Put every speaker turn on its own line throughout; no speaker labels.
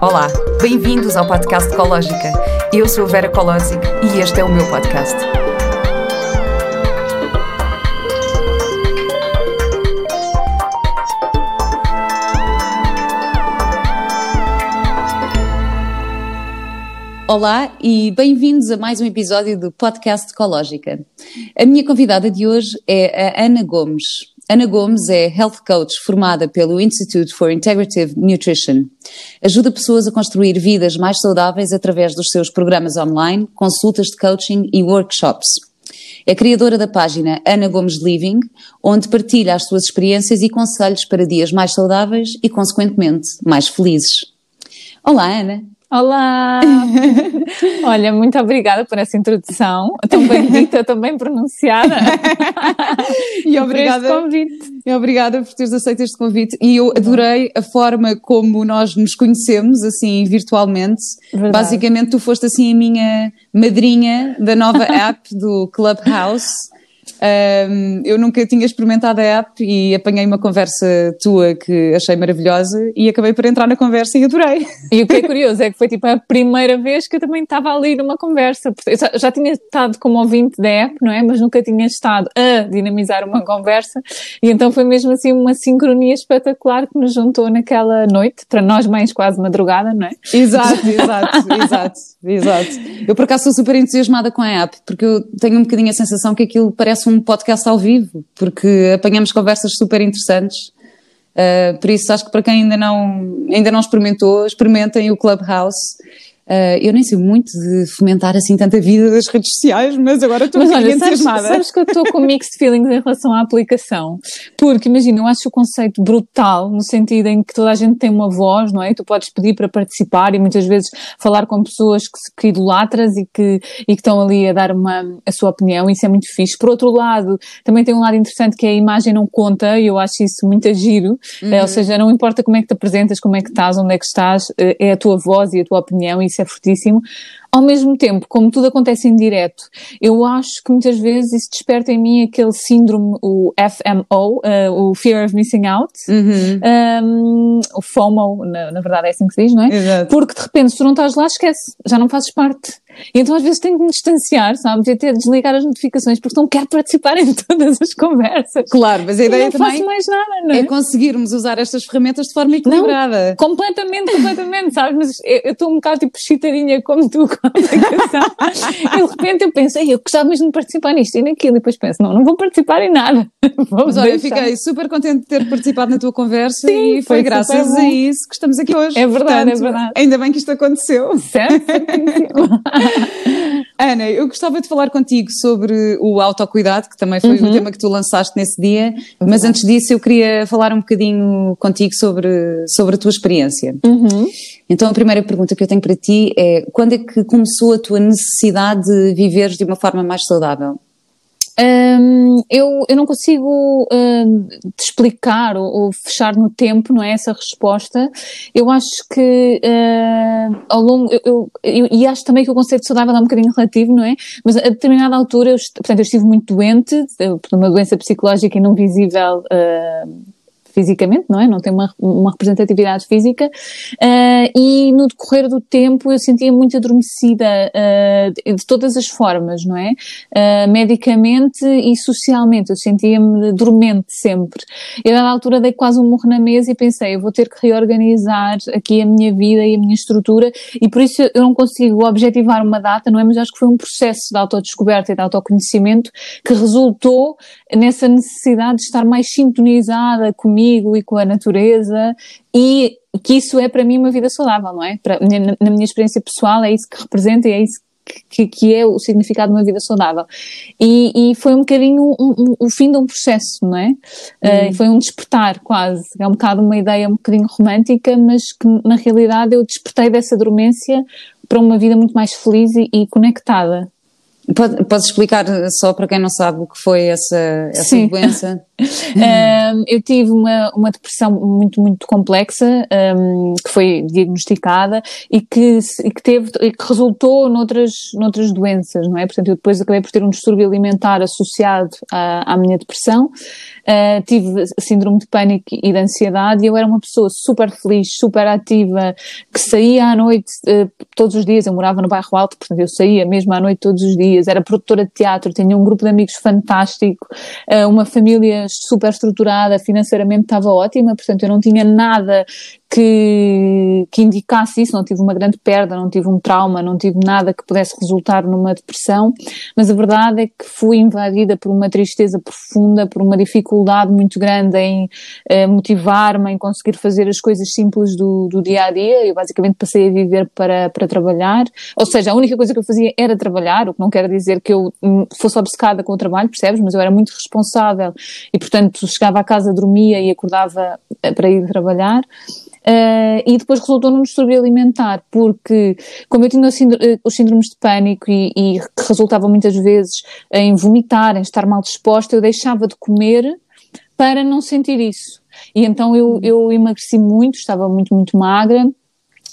Olá, bem-vindos ao podcast Ecológica. Eu sou a Vera Colosic e este é o meu podcast. Olá e bem-vindos a mais um episódio do podcast Ecológica. A minha convidada de hoje é a Ana Gomes. Ana Gomes é Health Coach formada pelo Institute for Integrative Nutrition. Ajuda pessoas a construir vidas mais saudáveis através dos seus programas online, consultas de coaching e workshops. É criadora da página Ana Gomes Living, onde partilha as suas experiências e conselhos para dias mais saudáveis e, consequentemente, mais felizes. Olá, Ana.
Olá! Olha, muito obrigada por essa introdução, tão bem dita, tão bem pronunciada.
e obrigada, por convite. E obrigada por teres aceito este convite. E eu adorei a forma como nós nos conhecemos, assim, virtualmente. Verdade. Basicamente, tu foste assim a minha madrinha da nova app do Clubhouse. Um, eu nunca tinha experimentado a app e apanhei uma conversa tua que achei maravilhosa e acabei por entrar na conversa e adorei.
E o que é curioso é que foi tipo a primeira vez que eu também estava ali numa conversa. Eu já, já tinha estado como ouvinte da app, não é? Mas nunca tinha estado a dinamizar uma conversa e então foi mesmo assim uma sincronia espetacular que nos juntou naquela noite, para nós mães quase madrugada, não é?
Exato, exato, exato, exato. Eu por acaso sou super entusiasmada com a app porque eu tenho um bocadinho a sensação que aquilo parece um um podcast ao vivo, porque apanhamos conversas super interessantes. Uh, por isso, acho que para quem ainda não, ainda não experimentou, experimentem o Clubhouse. Uh, eu nem sei muito de fomentar assim tanta vida das redes sociais, mas agora estou muito entusiasmada.
Sabes, sabes que eu estou com mixed feelings em relação à aplicação. Porque, imagina, eu acho o conceito brutal, no sentido em que toda a gente tem uma voz, não é? Tu podes pedir para participar e muitas vezes falar com pessoas que, que idolatras e que, e que estão ali a dar uma, a sua opinião, isso é muito fixe. Por outro lado, também tem um lado interessante que é a imagem não conta, e eu acho isso muito giro. Uhum. É, ou seja, não importa como é que te apresentas, como é que estás, onde é que estás, eh, é a tua voz e a tua opinião, e isso é fortíssimo. Ao mesmo tempo, como tudo acontece em direto, eu acho que muitas vezes isso desperta em mim aquele síndrome, o FMO, uh, o Fear of Missing Out, uhum. um, o FOMO, na, na, verdade é assim que se diz, não é? Exato. Porque de repente, se tu não estás lá, esquece, já não fazes parte. E então às vezes tenho que me distanciar, sabes? E até desligar as notificações porque não quero participar em todas as conversas.
Claro, mas a ideia
não
também
faço mais nada, não é?
é conseguirmos usar estas ferramentas de forma equilibrada.
Não, completamente, completamente, sabes? Mas eu estou um bocado tipo chitarinha como tu com a aplicação. e de repente eu pensei, eu gostava mesmo de participar nisto e naquilo. E depois penso, não, não vou participar em nada.
mas olha, fiquei super contente de ter participado na tua conversa Sim, e foi, foi graças a isso que estamos aqui hoje.
É verdade, Portanto, é verdade.
Ainda bem que isto aconteceu.
Certo?
Ana, eu gostava de falar contigo sobre o autocuidado, que também foi uhum. o tema que tu lançaste nesse dia, mas antes disso eu queria falar um bocadinho contigo sobre, sobre a tua experiência. Uhum. Então a primeira pergunta que eu tenho para ti é, quando é que começou a tua necessidade de viver de uma forma mais saudável?
Um, eu, eu não consigo te explicar ou, ou, fechar no tempo, não é essa resposta. Eu acho que uh, ao longo, eu, eu, eu, e acho também que o conceito saudável é um bocadinho relativo, não é? Mas a determinada altura, eu, portanto, eu estive muito doente, por uma doença psicológica e não visível uh, fisicamente, não é? Não tem uma, uma representatividade física. Uh, e no decorrer do tempo eu sentia muito adormecida uh, de todas as formas, não é? Uh, medicamente e socialmente, eu sentia-me dormente sempre. E a dada altura dei quase um morro na mesa e pensei, eu vou ter que reorganizar aqui a minha vida e a minha estrutura e por isso eu não consigo objetivar uma data, não é? Mas acho que foi um processo de autodescoberta e de autoconhecimento que resultou nessa necessidade de estar mais sintonizada comigo comigo e com a natureza e que isso é para mim uma vida saudável, não é? Para, na, minha experiência pessoal é isso que representa e é isso que, que, é o significado de uma vida saudável. E, e foi um bocadinho um, um, o fim de um processo, não é? Uhum. Uh, foi um despertar quase. É um bocado uma ideia um bocadinho romântica, mas que na realidade eu despertei dessa dormência para uma vida muito mais feliz e, e conectada.
Podes explicar só para quem não sabe o que foi essa, essa doença?
um, eu tive uma, uma depressão muito, muito complexa, um, que foi diagnosticada e que, e que, teve, e que resultou noutras, noutras doenças, não é? Portanto, eu depois acabei por ter um distúrbio alimentar associado à, à minha depressão. Uh, tive síndrome de pânico e de ansiedade e eu era uma pessoa super feliz, super ativa, que saía à noite uh, todos os dias. Eu morava no bairro Alto, portanto, eu saía mesmo à noite todos os dias. Era produtora de teatro, tinha um grupo de amigos fantástico, uh, uma família super estruturada, financeiramente estava ótima, portanto eu não tinha nada que, que indicasse isso, não tive uma grande perda, não tive um trauma, não tive nada que pudesse resultar numa depressão, mas a verdade é que fui invadida por uma tristeza profunda, por uma dificuldade muito grande em eh, motivar-me, em conseguir fazer as coisas simples do, do dia a dia. Eu basicamente passei a viver para, para trabalhar, ou seja, a única coisa que eu fazia era trabalhar, o que não quer dizer que eu hum, fosse obcecada com o trabalho, percebes? Mas eu era muito responsável e, portanto, chegava à casa, dormia e acordava eh, para ir trabalhar. Uh, e depois resultou num distúrbio alimentar, porque como eu tinha eh, os síndromes de pânico e, e que resultavam muitas vezes em vomitar, em estar mal disposta, eu deixava de comer para não sentir isso. E então eu, eu emagreci muito, estava muito, muito magra,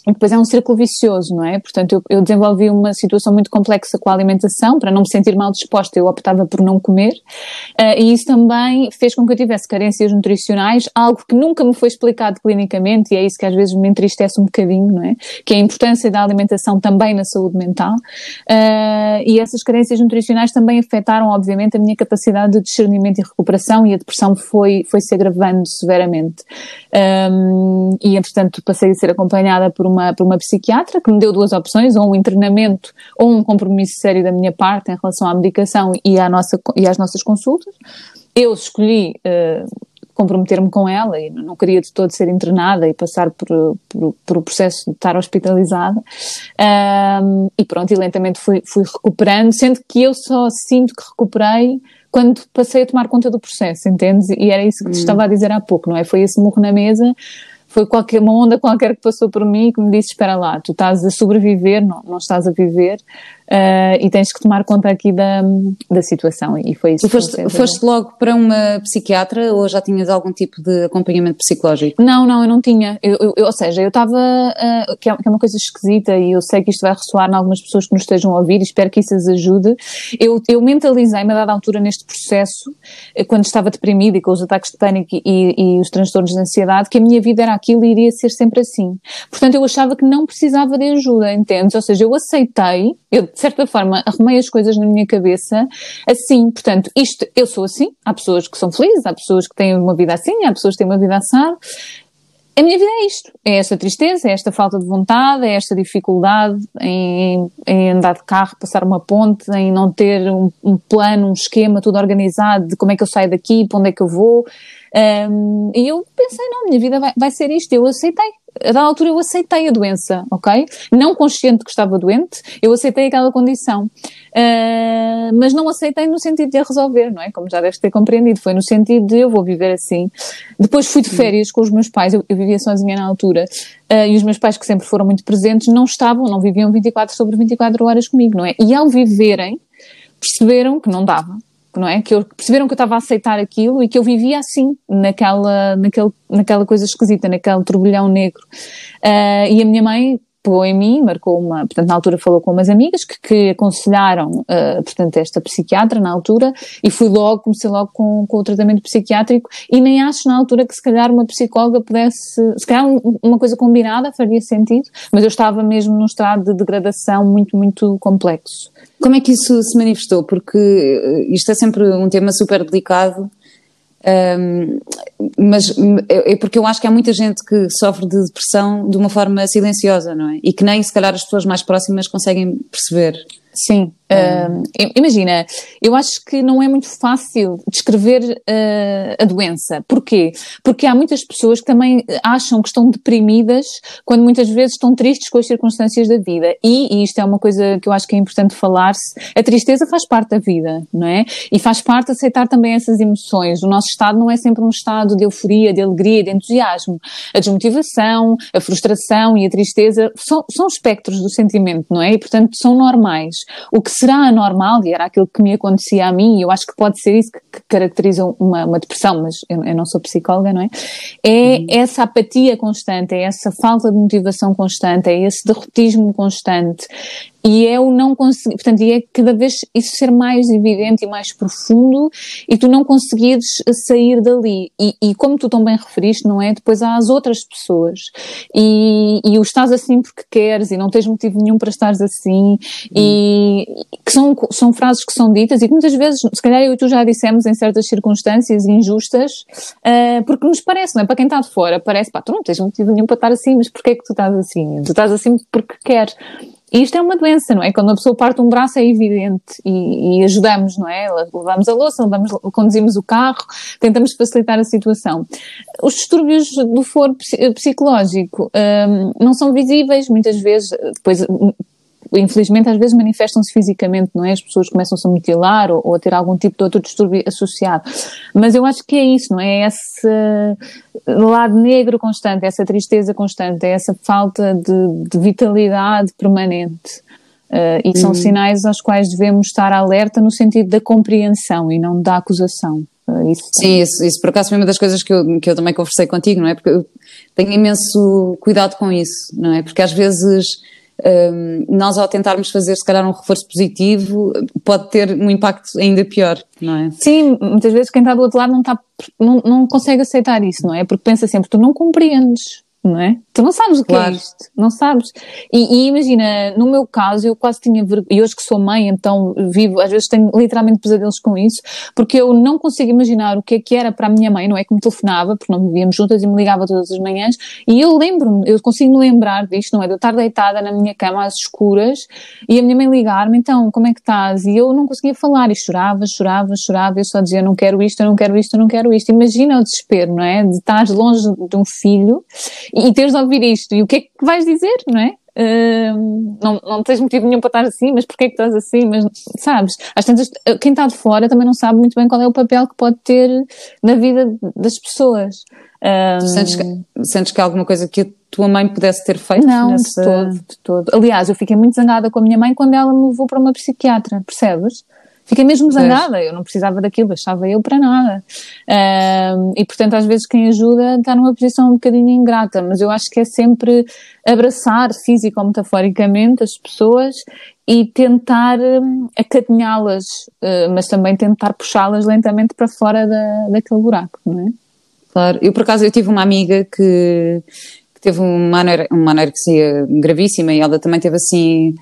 e depois é um círculo vicioso, não é? Portanto, eu, eu, desenvolvi uma situação muito complexa com a alimentação, para não me sentir mal disposta, eu optava por não comer, uh, e isso também fez com que eu tivesse carências nutricionais, algo que nunca me foi explicado clinicamente, e é isso que às vezes me entristece um bocadinho, não é? Que é a importância da alimentação também na saúde mental, uh, e essas carências nutricionais também afetaram, obviamente, a minha capacidade de discernimento e recuperação, e a depressão foi, foi se agravando severamente. Um, e, entretanto, passei a ser acompanhada por uma, por uma psiquiatra que me deu duas opções, ou um internamento ou um compromisso sério da minha parte em relação à medicação e, à nossa, e às nossas consultas. Eu escolhi uh, comprometer-me com ela e não queria de todo ser internada e passar por, por, por o processo de estar hospitalizada. Um, e pronto, e lentamente fui, fui recuperando, sendo que eu só sinto que recuperei quando passei a tomar conta do processo, entendes? E era isso que te hum. estava a dizer há pouco, não é? Foi esse morro na mesa foi qualquer, uma onda qualquer que passou por mim que me disse, espera lá, tu estás a sobreviver, não, não estás a viver, uh, e tens que tomar conta aqui da, da situação. E foi isso.
Tu foste, foste logo para uma psiquiatra ou já tinhas algum tipo de acompanhamento psicológico?
Não, não, eu não tinha. Eu, eu, eu ou seja, eu estava, uh, que, é, que, é, uma coisa esquisita e eu sei que isto vai ressoar em algumas pessoas que nos estejam a ouvir e espero que isso as ajude. Eu, eu mentalizei-me a dada altura neste processo, eh, quando estava deprimida e com os ataques de pânico e, e, e os transtornos de ansiedade, que a minha vida era aquilo e iria ser sempre assim. Portanto, eu achava que não precisava de ajuda, entendes? Ou seja, eu aceitei, eu certa forma arrumei as coisas na minha cabeça assim, portanto, isto, eu sou assim, há pessoas que são felizes, há pessoas que têm uma vida assim, há pessoas que têm uma vida assada, a minha vida é isto, é esta tristeza, é esta falta de vontade, é esta dificuldade em, em andar de carro, passar uma ponte, em não ter um, um, plano, um esquema tudo organizado de como é que eu saio daqui, para onde é que eu vou. Um, e eu pensei, não, minha vida vai, vai ser isto, eu aceitei a dada altura eu aceitei a doença, ok? Não consciente que estava doente, eu aceitei aquela condição. Uh, mas não aceitei no sentido de a resolver, não é? Como já deves ter compreendido, foi no sentido de eu vou viver assim. Depois fui de férias com os meus pais, eu, eu vivia sozinha na altura, uh, e os meus pais, que sempre foram muito presentes, não estavam, não viviam 24 sobre 24 horas comigo, não é? E ao viverem, perceberam que não dava não é? Que eu, perceberam que eu estava a aceitar aquilo e que eu vivia assim, naquela, naquele, naquela coisa esquisita, naquele turbilhão negro. Uh, e a minha mãe pegou em mim, marcou uma, portanto, na altura falou com umas amigas que, que aconselharam, uh, portanto, esta psiquiatra na altura, e fui logo, comecei logo com, com o tratamento psiquiátrico, e nem acho na altura que se calhar uma psicóloga pudesse, se calhar uma coisa combinada faria sentido, mas eu estava mesmo num estado de degradação muito, muito complexo.
Como é que isso se manifestou? Porque eh, isto é sempre um tema super delicado, um, mas é, é porque eu acho que há muita gente que sofre de depressão de uma forma silenciosa, não é? E que nem se calhar as pessoas mais próximas conseguem perceber.
Sim, uh, imagina, eu acho que não é muito fácil descrever uh, a doença. Porquê? Porque há muitas pessoas que também acham que estão deprimidas quando muitas vezes estão tristes com as circunstâncias da vida. E, e isto é uma coisa que eu acho que é importante falar-se, a tristeza faz parte da vida, não é? E faz parte aceitar também essas emoções. O nosso estado não é sempre um estado de euforia, de alegria, de entusiasmo. A desmotivação, a frustração e a tristeza são, são espectros do sentimento, não é? E portanto são normais. O que será anormal, e era aquilo que me acontecia a mim, e eu acho que pode ser isso que, que caracteriza uma, uma, depressão, mas eu, eu, não sou psicóloga, não é? É uhum. essa apatia constante, é essa falta de motivação constante, é esse derrotismo constante, e é o não conseguir, portanto, e é cada vez isso ser mais evidente e mais profundo e tu não conseguires sair dali. E, e como tu tão bem referiste, não é? Depois há as outras pessoas e, e o estás assim porque queres e não tens motivo nenhum para estares assim e que são, são frases que são ditas e que muitas vezes, se calhar eu e tu já dissemos em certas circunstâncias injustas, uh, porque nos parece, não é? Para quem está de fora, parece, pá, tu não tens motivo nenhum para estar assim, mas porquê é que tu estás assim? Tu estás assim porque queres. E isto é uma doença, não é? Quando a pessoa parte um braço é evidente e, e ajudamos, não é? Levamos a louça, levamos, conduzimos o carro, tentamos facilitar a situação. Os distúrbios do foro psicológico um, não são visíveis, muitas vezes, depois infelizmente às vezes manifestam-se fisicamente, não é? As pessoas começam-se a mutilar ou, ou, a ter algum tipo de outro distúrbio associado. Mas eu acho que é isso, não é? Esse lado negro constante, essa tristeza constante, essa falta de, de vitalidade permanente. Uh, e são hum. sinais aos quais devemos estar alerta no sentido da compreensão e não da acusação. Uh,
isso Sim, isso, isso, por acaso foi uma das coisas que eu, que eu também conversei contigo, não é? Porque eu tenho imenso cuidado com isso, não é? Porque às vezes um, nós ao tentarmos fazer se calhar um reforço positivo pode ter um impacto ainda pior, não é?
Sim, muitas vezes quem está do outro lado não, está, não, não consegue aceitar isso, não é? Porque pensa sempre, tu não compreendes, não é? Tu não sabes o que é claro. é isto, não sabes. E, e, imagina, no meu caso, eu quase tinha vergonha, e hoje que sou mãe, então vivo, às vezes tenho literalmente pesadelos com isso, porque eu não consigo imaginar o que é que era para a minha mãe, não é? Que me telefonava, porque não vivíamos juntas e me ligava todas as manhãs, e eu lembro-me, eu consigo me lembrar disto, não é? De eu estar deitada na minha cama às escuras e a minha mãe ligar-me, então, como é que estás? E eu não conseguia falar, e chorava, chorava, chorava, eu só dizia, não quero isto, eu não quero isto, eu não quero isto. Imagina o desespero, não é? De estar longe de um filho e teres de ouvir isto. E o que é que vais dizer, não é? Uh, não, não tens motivo nenhum para estar assim, mas porquê é que estás assim? Mas sabes, às tantas, quem está de fora também não sabe muito bem qual é o papel que pode ter na vida das pessoas.
Uh, sentes, que, sentes que há alguma coisa que a tua mãe pudesse ter feito?
Não, nessa... de todo, de todo. Aliás, eu fiquei muito zangada com a minha mãe quando ela me levou para uma psiquiatra, percebes? Fiquei mesmo zangada, eu não precisava daquilo, achava eu para nada. Um, e portanto, às vezes, quem ajuda está numa posição um bocadinho ingrata, mas eu acho que é sempre abraçar físico ou metaforicamente as pessoas e tentar um, acarinhá-las, uh, mas também tentar puxá-las lentamente para fora da, daquele buraco, não é?
Claro, eu por acaso eu tive uma amiga que teve uma, uma anorexia gravíssima e ela também teve assim,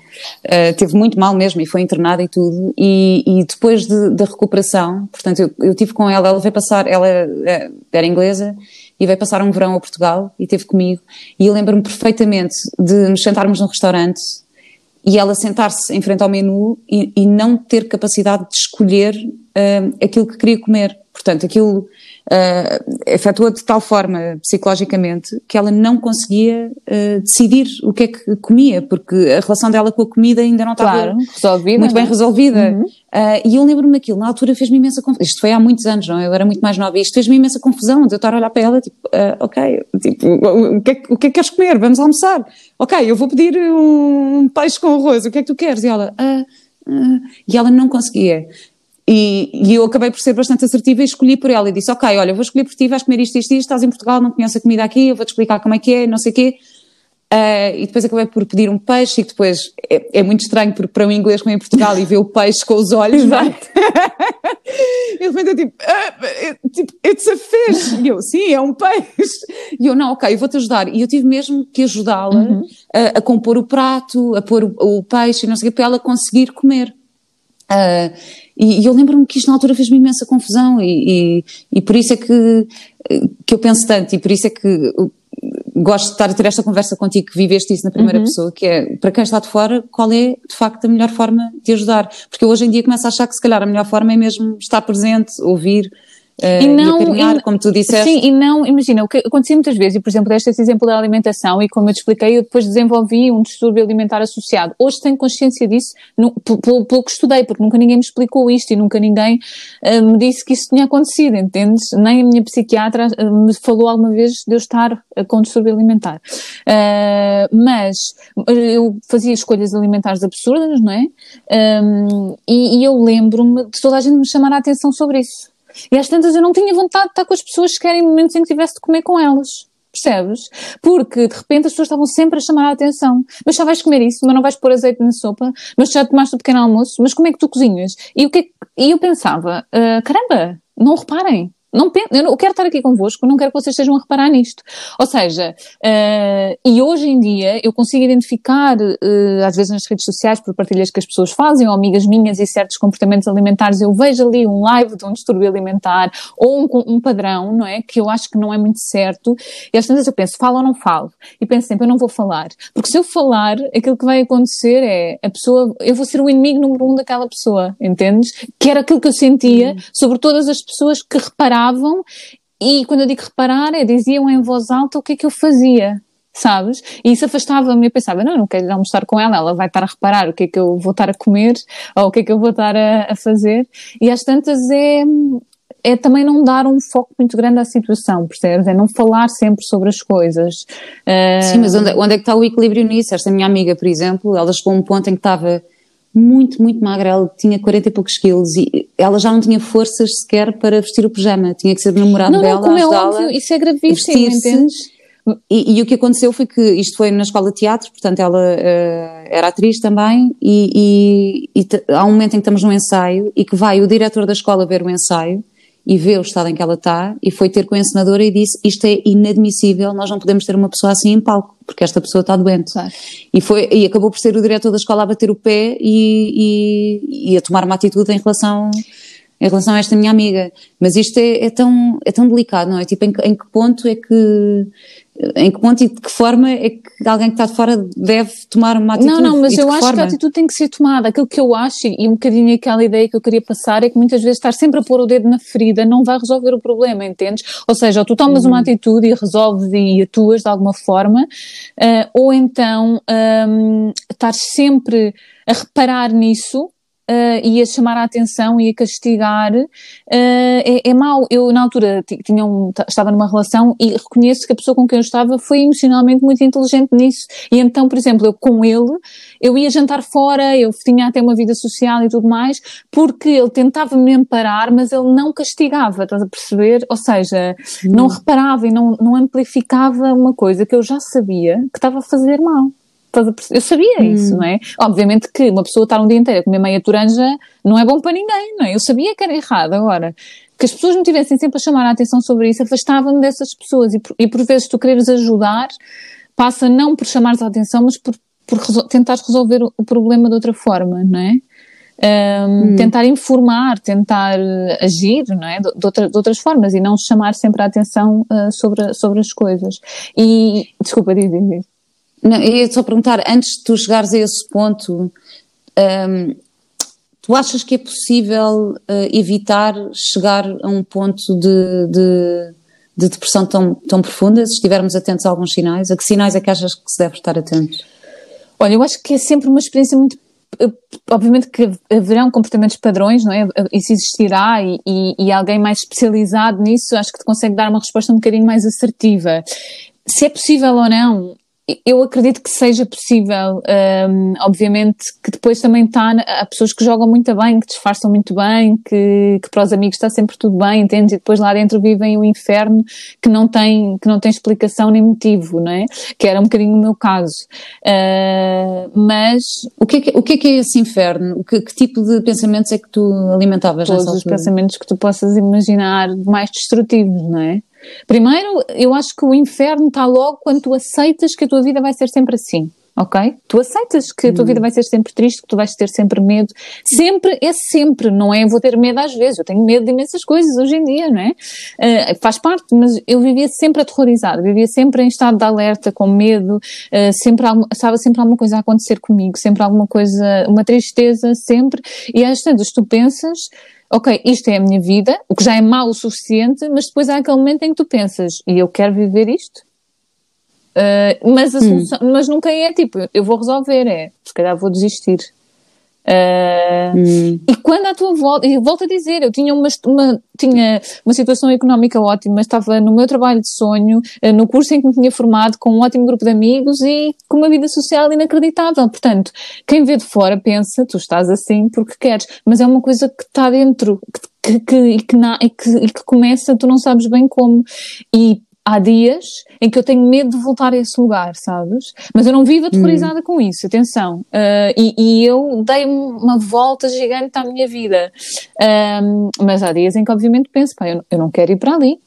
uh, teve muito mal mesmo e foi internada e tudo. E, e depois de, da recuperação, portanto, eu, eu tive com ela, ela veio passar, ela eh, era inglesa e veio passar um verão a Portugal e teve comigo. E eu lembro-me perfeitamente de nos sentarmos num restaurante e ela sentar-se em frente ao menu e, e, não ter capacidade de escolher uh, aquilo que queria comer. Portanto, aquilo uh, efetuou de tal forma psicologicamente que ela não conseguia uh, decidir o que é que comia, porque a relação dela com a comida ainda não estava
claro, resolvida,
muito bem é? resolvida. Uhum. Uh, e eu lembro-me daquilo, na altura fez-me imensa confusão. Isto foi há muitos anos, não? É? Eu era muito mais nova e isto fez-me imensa confusão de eu estar a olhar para ela, tipo, uh, ok, tipo, o que, é, o que é que queres comer? Vamos almoçar. Ok, eu vou pedir um peixe com arroz, o que é que tu queres? E ela, uh, e ela não conseguia. E, e, eu acabei por ser bastante assertiva e escolhi por ela e disse, ok, olha, vou escolher por ti, vais comer isto, isto, isto, estás em Portugal, não conheces a comida aqui, eu vou-te explicar como é que é, não sei o quê. Uh, e depois acabei por pedir um peixe e depois é, é, muito estranho porque para um inglês como em Portugal e ver o peixe com os olhos, vai. e de repente eu tipo, ah, tipo, it's a fish. E eu, sim, é um peixe. E eu, não, ok, eu vou-te ajudar. E eu tive mesmo que ajudá-la uhum. a, a, compor o prato, a pôr o, o peixe e não sei o quê, para ela conseguir comer. Uh, e, e, eu lembro-me que isto na altura fez-me imensa confusão e, e, e, por isso é que, que eu penso tanto e por isso é que gosto de estar a ter esta conversa contigo que viveste isso na primeira uhum. pessoa, que é, para quem está de fora, qual é de facto a melhor forma de ajudar? Porque eu hoje em dia começo a achar que se calhar a melhor forma é mesmo estar presente, ouvir, e não, e e, como tu disseste.
Sim, e não, imagina, o que acontecia muitas vezes, e por exemplo, deste esse exemplo da alimentação, e como eu te expliquei, eu depois desenvolvi um distúrbio alimentar associado. Hoje tenho consciência disso, no, pelo, pelo que estudei, porque nunca ninguém me explicou isto e nunca ninguém uh, me disse que isso tinha acontecido, entendes? Nem a minha psiquiatra uh, me falou alguma vez de eu estar uh, com distúrbio alimentar. mas eu fazia escolhas alimentares absurdas, não é? Um, e, e eu lembro-me de toda a gente me chamar a atenção sobre isso. E às tantas eu não tinha vontade de estar com as pessoas que querem momentos em que tivesse de comer com elas. Percebes? Porque de repente as pessoas estavam sempre a chamar a atenção. Mas já vais comer isso, mas não vais pôr azeite na sopa, mas já tomaste o pequeno almoço, mas como é que tu cozinhas? E, o que é que... e eu pensava, uh, caramba, não reparem. Não, eu quero estar aqui convosco, não quero que vocês estejam a reparar nisto. Ou seja, uh, e hoje em dia eu consigo identificar, uh, às vezes nas redes sociais, por partilhas que as pessoas fazem, ou amigas minhas e certos comportamentos alimentares, eu vejo ali um live de um distúrbio alimentar, ou um, um padrão, não é? Que eu acho que não é muito certo. E às vezes eu penso, falo ou não falo? E penso sempre, eu não vou falar. Porque se eu falar, aquilo que vai acontecer é, a pessoa, eu vou ser o inimigo número um daquela pessoa, entendes? Que era aquilo que eu sentia sobre todas as pessoas que repararam reparavam e quando eu digo reparar é diziam em voz alta o que é que eu fazia, sabes? E isso afastava-me, eu pensava, não, eu não quero almoçar com ela, ela vai estar a reparar o que é que eu vou estar a comer ou o que é que eu vou estar a, a fazer e às tantas é, é também não dar um foco muito grande à situação, percebes? É não falar sempre sobre as coisas.
Sim, mas onde, onde é que está o equilíbrio nisso? Esta minha amiga, por exemplo, ela chegou a um ponto em que estava muito, muito magra, ela tinha 40 e poucos quilos e ela já não tinha forças sequer para vestir o pijama, tinha que ser o namorado
não,
dela.
Não, como é óbvio, isso é gravíssimo, entendes?
E, e, o que aconteceu foi que isto foi na escola de teatro, portanto ela uh, era atriz também, e, e, e há um momento em que estamos num ensaio e que vai o diretor da escola ver o ensaio e vê o estado em que ela está e foi ter com a encenadora e disse isto é inadmissível, nós não podemos ter uma pessoa assim em palco, porque esta pessoa está doente. Claro. E, foi, e acabou por ser o diretor da escola a bater o pé e, e, e a tomar uma atitude em relação em relação a esta minha amiga. Mas isto é, é, tão, é tão delicado, não é? Tipo, em, em que ponto é que em que ponto e de que forma é que alguém que está de fora deve tomar uma atitude?
Não, não, mas eu acho forma? que a atitude tem que ser tomada. Aquilo que eu acho, e um bocadinho aquela ideia que eu queria passar, é que muitas vezes estar sempre a pôr o dedo na ferida não vai resolver o problema, entendes? Ou seja, ou tu tomas uhum. uma atitude e resolves e atuas de alguma forma, uh, ou então um, estás sempre a reparar nisso uh, e a chamar a atenção e a castigar uh, é, é mau. Eu, na altura, tinha um, estava numa relação e reconheço que a pessoa com quem eu estava foi emocionalmente muito inteligente nisso. E então, por exemplo, eu com ele, eu ia jantar fora, eu tinha até uma vida social e tudo mais, porque ele tentava me amparar, mas ele não castigava, estás a perceber? Ou seja, não reparava e não, não amplificava uma coisa que eu já sabia que estava a fazer mal. Eu sabia hum. isso, não é? Obviamente que uma pessoa estar um dia inteiro a comer meia toranja não é bom para ninguém, não é? Eu sabia que era errado. Agora, que as pessoas me tivessem sempre a chamar a atenção sobre isso, afastava-me dessas pessoas. E por, e por vezes tu quereres ajudar, passa não por chamares a atenção, mas por, por resol tentar resolver o, problema de outra forma, não é? Um, hum. Tentar informar, tentar agir, não é? De, de, outra, de, outras formas e não chamar sempre a atenção uh, sobre, sobre as coisas. E, desculpa, diz, diz.
Não, eu ia só perguntar, antes de tu chegares a esse ponto, um, tu achas que é possível uh, evitar chegar a um ponto de, de, de, depressão tão, tão profunda, se estivermos atentos a alguns sinais? A que sinais é que achas que se deve estar atento?
Olha, eu acho que é sempre uma experiência muito eh, obviamente que haverão comportamentos padrões, não é? Isso existirá e, e, e, alguém mais especializado nisso acho que te consegue dar uma resposta um bocadinho mais assertiva. Se é possível ou não, eu acredito que seja possível, um, obviamente que depois também está, há pessoas que jogam muito bem, que disfarçam muito bem, que, que para os amigos está sempre tudo bem, entende? E depois lá dentro vivem o um inferno que não tem, que não tem explicação nem motivo, não é? Que era um bocadinho o meu caso. Uh, mas...
O que, é que, o que é que é esse inferno? Que, que tipo de pensamentos é que tu alimentavas
Todos os pensamentos que tu possas imaginar mais destrutivos, não é? Primeiro, eu acho que o inferno está logo quando tu aceitas que a tua vida vai ser sempre assim. Ok? Tu aceitas que a tua hum. vida vai ser sempre triste, que tu vais ter sempre medo. Sempre é sempre, não é? Eu vou ter medo às vezes. Eu tenho medo de imensas coisas hoje em dia, não é? Uh, faz parte, mas eu vivia sempre aterrorizada, vivia sempre em estado de alerta, com medo, uh, sempre estava sempre alguma coisa a acontecer comigo, sempre alguma coisa, uma tristeza, sempre. E às vezes tu pensas, ok, isto é a minha vida, o que já é mau o suficiente, mas depois há aquele momento em que tu pensas, e eu quero viver isto? Uh, mas, hum. solução, hum. mas nunca é tipo, eu vou resolver, é, se calhar vou desistir. Uh, hum. E quando à tua volta, e volto a dizer, eu tinha uma, uma, tinha uma situação económica ótima, estava no meu trabalho de sonho, uh, no curso em que me tinha formado, com um ótimo grupo de amigos e com uma vida social inacreditável. Portanto, quem vê de fora pensa, tu estás assim porque queres, mas é uma coisa que está dentro, que, que, e, que na, e, que, e que começa, tu não sabes bem como. E há dias em que eu tenho medo de voltar a esse lugar, sabes? Mas eu não vivo aterrorizada hum. com isso, atenção. Uh, e, e, eu dei uma volta gigante à minha vida. Mas há dias em que, obviamente, penso, pá, eu, eu não quero ir para ali.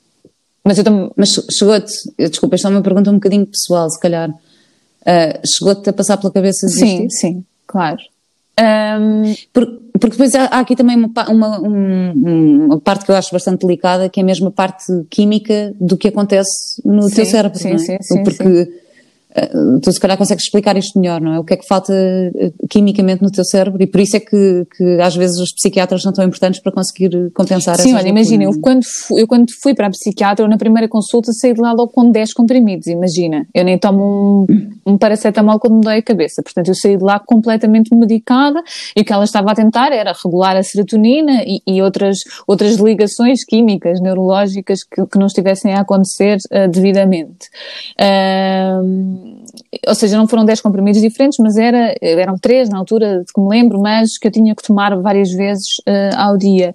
Mas, eu tam... mas chegou-te, desculpa, esta é uma pergunta um bocadinho pessoal, se calhar. Uh, chegou-te a passar pela cabeça
desistir? Sim, sim, claro.
Um, porque, porque depois há, há, aqui também uma, uma, uma, parte que eu acho bastante delicada, que é mesmo a parte química do que acontece no sim, teu cérebro, sim, não é? Sim, sim, porque sim. Eh, tu se calhar consegues explicar isto melhor, não é? O que é que falta eh, quimicamente no teu cérebro e por isso é que, que às vezes os psiquiatras são tão importantes para conseguir compensar
Sim, olha, imagina, eu quando, fui, eu quando fui para a psiquiatra, eu na primeira consulta saí de lá logo com 10 comprimidos, imagina. Eu nem tomo um, um paracetamol quando me dói a cabeça, portanto eu saí de lá completamente medicada e o que ela estava a tentar era regular a serotonina e, e outras, outras ligações químicas, neurológicas que, que não estivessem a acontecer uh, devidamente. Uh, ou seja, não foram 10 comprimidos diferentes, mas era, eram três na altura, que me lembro, mas que eu tinha que tomar várias vezes uh, ao dia.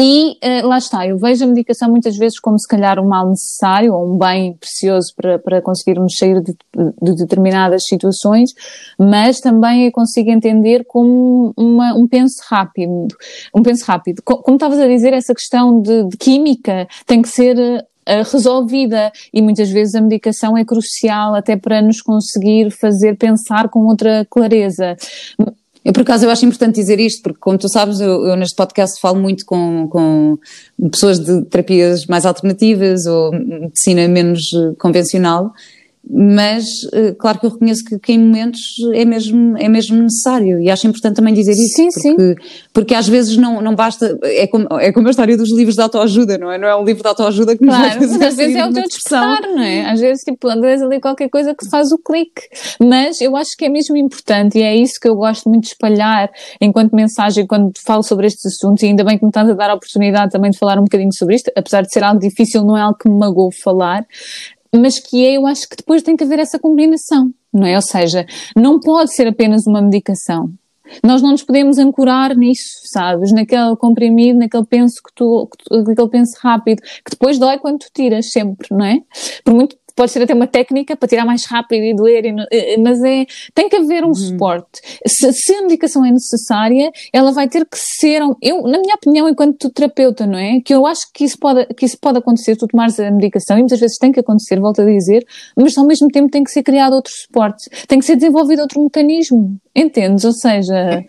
E uh, lá está, eu vejo a medicação muitas vezes como se calhar um mal necessário ou um bem precioso para, para conseguirmos sair de, de determinadas situações, mas também eu consigo entender como uma, um penso rápido. Um penso rápido. Como estavas a dizer, essa questão de, de química tem que ser eh, resolvida e muitas vezes a medicação é crucial até para nos conseguir fazer pensar com outra clareza.
Eu, por acaso, eu acho importante dizer isto, porque, como tu sabes, eu, eu, neste podcast falo muito com, com pessoas de terapias mais alternativas ou medicina menos convencional mas uh, claro que eu reconheço que, que, em momentos é mesmo, é mesmo necessário e acho importante também dizer isso sim, porque, sim. porque às vezes não, não basta, é como, é como a história dos livros de autoajuda, não é? Não é um livro de autoajuda que
claro, nos vai fazer às vezes é o teu despertar, não é? Às vezes tipo, andas ali qualquer coisa que faz o clique, mas eu acho que é mesmo importante e é isso que eu gosto muito de espalhar enquanto mensagem quando falo sobre estes assuntos e ainda bem que me estás a dar a oportunidade também de falar um bocadinho sobre isto, apesar de ser algo difícil, não é algo que me magoou falar, mas que é, eu acho que depois tem que haver essa combinação, não é? Ou seja, não pode ser apenas uma medicação. Nós não nos podemos ancorar nisso, sabes? Naquele comprimido, naquele penso que tu, que tu, naquele penso rápido, que depois dói quando tu tiras, sempre, não é? Por muito pode ser até uma técnica para tirar mais rápido e doer, e, eh, mas é, tem que haver um uhum. suporte. Se, se, a medicação é necessária, ela vai ter que ser, eu, na minha opinião, enquanto terapeuta, não é? Que eu acho que isso pode, que isso pode acontecer, tu tomares a medicação, e muitas vezes tem que acontecer, volto a dizer, mas ao mesmo tempo tem que ser criado outro suporte, tem que ser desenvolvido outro mecanismo, entendes? Ou seja,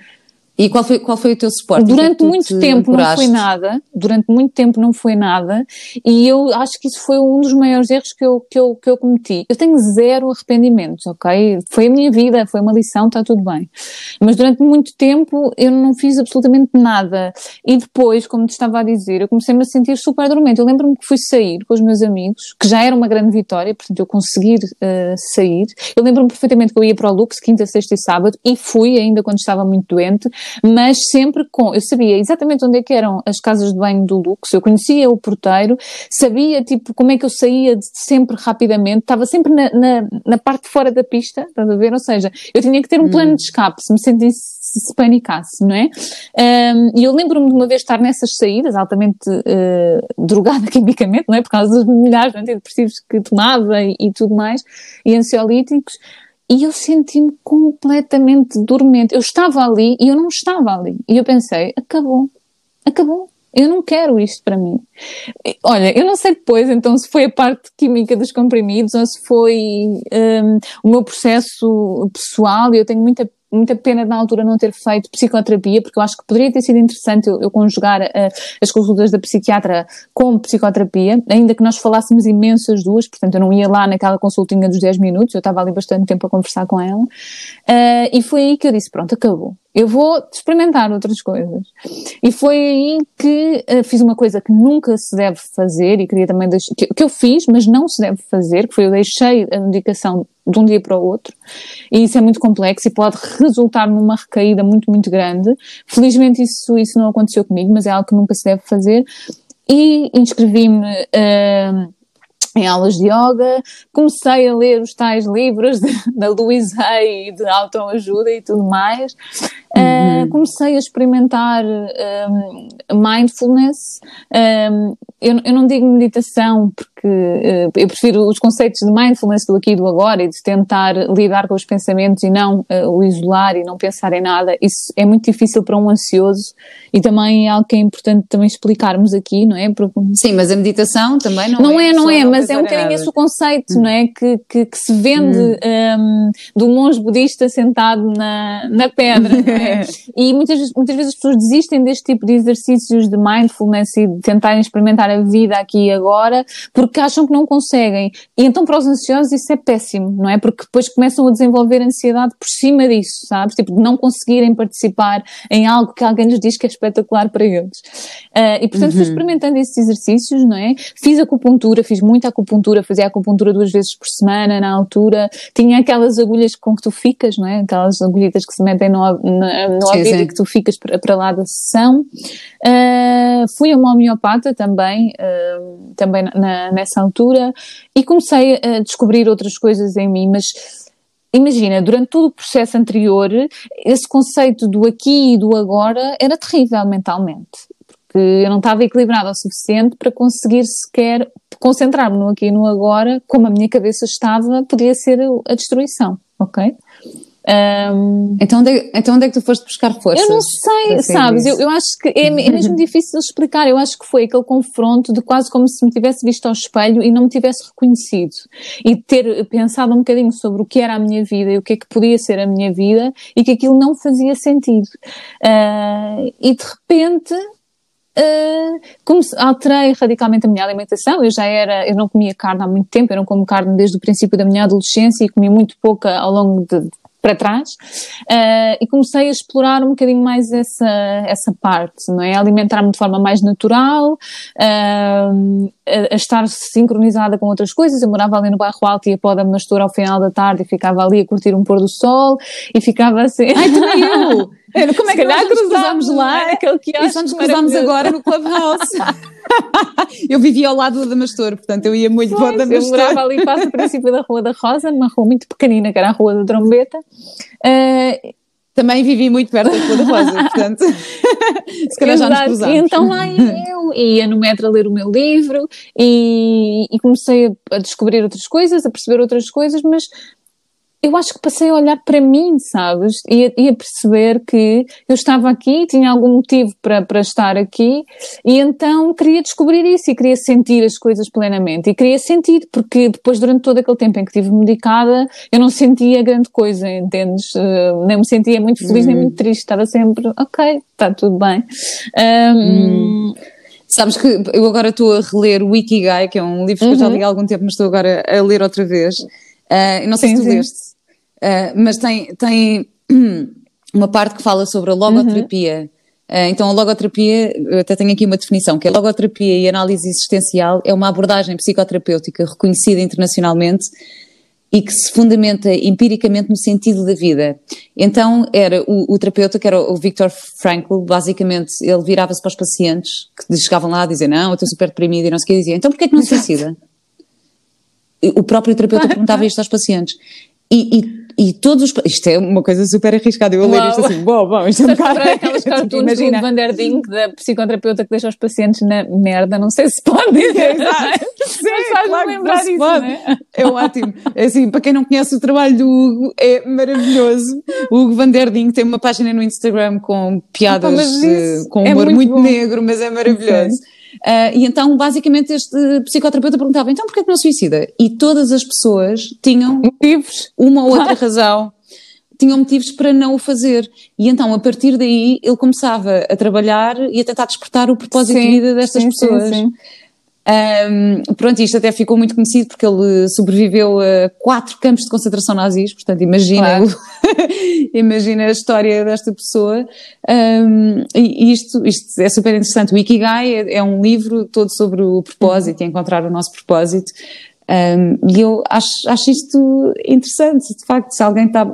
e qual foi, qual foi o teu suporte?
Durante muito tempo não foi nada, durante muito tempo não foi nada, e eu acho que isso foi um dos maiores erros que eu, que eu, que eu cometi. Eu tenho zero arrependimentos, ok? Foi a minha vida, foi uma lição, está tudo bem. Mas durante muito tempo eu não fiz absolutamente nada. E depois, como te estava a dizer, eu comecei-me a sentir super dormente. Eu lembro-me que fui sair com os meus amigos, que já era uma grande vitória, portanto eu conseguir uh, sair. Eu lembro-me perfeitamente que eu ia para o Lux quinta, sexta e sábado, e fui ainda quando estava muito doente mas sempre com, eu sabia exatamente onde é que eram as casas de banho do Lux, eu conhecia o porteiro, sabia tipo como é que eu saía de, sempre rapidamente, estava sempre na, na, na, parte de fora da pista, estás a ver? Ou seja, eu tinha que ter um hum. plano de escape se me sentisse se panicasse, não é? E eu lembro-me de uma vez estar nessas saídas, altamente uh, drogada quimicamente, não é? Por causa dos milhares de antidepressivos que tomava e, e tudo mais, e ansiolíticos, e eu senti-me completamente dormente. Eu estava ali e eu não estava ali. E eu pensei, acabou, acabou. Eu não quero isto para mim. Olha, eu não sei depois então se foi a parte química dos comprimidos ou se foi um, o meu processo pessoal. Eu tenho muita muita pena na altura não ter feito psicoterapia, porque eu acho que poderia ter sido interessante eu, eu conjugar uh, as consultas da psiquiatra com psicoterapia, ainda que nós falássemos imenso as duas, portanto eu não ia lá naquela consultinha dos 10 minutos, eu estava ali bastante tempo a conversar com ela, uh, e foi aí que eu disse, pronto, acabou. Eu vou experimentar outras coisas. E foi aí que uh, fiz uma coisa que nunca se deve fazer e queria também deixar, que, que, eu fiz, mas não se deve fazer, que foi eu deixei a medicação de um dia para o outro. E isso é muito complexo e pode resultar numa recaída muito, muito grande. Felizmente isso, isso não aconteceu comigo, mas é algo que nunca se deve fazer. E inscrevi-me. Uh, em aulas de yoga, comecei a ler os tais livros de, da Louise Hay de autoajuda e tudo mais. Uhum. Uh, comecei a experimentar um, mindfulness. Um, eu, eu, não digo meditação porque uh, eu prefiro os conceitos de mindfulness do aqui e do agora e de tentar lidar com os pensamentos e não uh, o isolar e não pensar em nada. Isso é muito difícil para um ansioso e também é algo que é importante também explicarmos aqui, não é? Porque...
Sim, mas a meditação também não,
não
é.
Não é, não é, mas é um bocadinho esse o conceito, hum. não é? Que, que, que se vende hum. um, do monge budista sentado na, na pedra. É? e muitas, muitas vezes as pessoas desistem deste tipo de exercícios de mindfulness e de tentarem experimentar a vida aqui e agora porque acham que não conseguem. E então para os ansiosos isso é péssimo, não é? Porque depois começam a desenvolver ansiedade por cima disso, sabes? Tipo, de não conseguirem participar em algo que alguém lhes diz que é espetacular para eles. Uh, e portanto uhum. fui experimentando esses exercícios, não é? Fiz acupuntura, fiz muita acupuntura, fazia acupuntura duas vezes por semana na altura. Tinha aquelas agulhas com que tu ficas, não é? Aquelas agulhitas que se metem no, no, no ouvido sim. que tu ficas para, para lá da sessão. Uh, fui a uma homeopata também, uh, também na, nessa altura, e comecei a descobrir outras coisas em mim, mas imagina, durante todo o processo anterior, esse conceito do aqui e do agora era terrível mentalmente. Porque eu não estava equilibrada o suficiente para conseguir sequer concentrar-me no aqui e no agora, como a minha cabeça estava, podia ser a destruição, ok?
Um, então, onde é, então onde é que tu foste buscar forças?
Eu não sei, sabes? Eu, eu, acho que é, é mesmo difícil explicar. Eu acho que foi aquele confronto de quase como se me tivesse visto ao espelho e não me tivesse reconhecido. E ter pensado um bocadinho sobre o que era a minha vida e o que é que podia ser a minha vida e que aquilo não fazia sentido. Uh, e de repente Uh, alterei radicalmente a minha alimentação. Eu já era, eu não comia carne há muito tempo, eu não como carne desde o princípio da minha adolescência e comi muito pouca ao longo de, para trás uh, e comecei a explorar um bocadinho mais essa, essa parte, não é? Alimentar-me de forma mais natural, uh, a, a, estar sincronizada com outras coisas. Eu morava ali no bairro Alto e ia para o ao final da tarde e ficava ali a curtir um pôr do sol e ficava assim.
Ai, também eu!
Como é que nós nos cruzamos lá? É?
Aquele que só nos cruzamos agora no Clubhouse. eu vivia ao lado do Damastor, portanto eu ia muito para o Damastor.
Eu morava ali quase no princípio da Rua da Rosa, numa rua muito pequenina, que era a Rua da Trombeta. Uh,
também vivi muito perto da Rua da Rosa, portanto, se calhar já nos cruzamos.
E então lá ia eu, ia no metro a ler o meu livro e, e comecei a, a, descobrir outras coisas, a perceber outras coisas, mas eu acho que passei a olhar para mim, sabes? E a, e a, perceber que eu estava aqui, tinha algum motivo para, para estar aqui, e então queria descobrir isso e queria sentir as coisas plenamente. E queria sentir, porque depois, durante todo aquele tempo em que estive medicada, eu não sentia grande coisa, entendes? Uh, nem me sentia muito feliz, nem uhum. muito triste. Estava sempre, ok, está tudo bem. Um,
hum. Sabes que eu agora estou a reler o Ikigai, que é um livro que uhum. eu já uhum. li há algum tempo, mas estou agora a ler outra vez. Uh, não sei sim, se tu sim. leste. Uh, mas tem, tem uma parte que fala sobre a logoterapia. Uhum. Uh, então, a logoterapia, eu até tenho aqui uma definição, que a logoterapia e análise existencial é uma abordagem psicoterapêutica reconhecida internacionalmente e que se fundamenta empiricamente no sentido da vida. Então, era o, o terapeuta, que era o Viktor Frankl, basicamente, ele virava-se para os pacientes que chegavam lá a dizer, não, eu estou super deprimido e não sei o que, dizia, então porquê é que não se suicida? O próprio terapeuta perguntava isto aos pacientes. E, e e todos os. Isto é uma coisa super arriscada. Eu ler isto assim, bom, bom, isto é um bocado.
aquelas cartoons imagina. do Van der Dink, da psicoterapeuta que deixa os pacientes na merda, não sei se pode dizer. Exato. Sim, Mas faz claro lembrar disso, pode. Né?
É ótimo. É assim, para quem não conhece o trabalho do Hugo, é maravilhoso. O Hugo Van der Dink tem uma página no Instagram com piadas, oh, com é humor é muito, muito negro, mas é maravilhoso. Sim. Uh, e então, basicamente, este psicoterapeuta perguntava: então porquê que não suicida? E todas as pessoas tinham motivos, uma ou outra razão, tinham motivos para não o fazer. E então, a partir daí, ele começava a trabalhar e a tentar despertar o propósito sim, de vida destas sim, pessoas. Sim, Um, pronto, isto até ficou muito conhecido porque ele sobreviveu a quatro campos de concentração nazis, portanto, imagina, claro. imagina a história desta pessoa. Um, e isto, isto é super interessante. O Ikigai é, é um livro todo sobre o propósito e encontrar o nosso propósito. Um, e eu acho, acho isto interessante, de facto, se alguém está.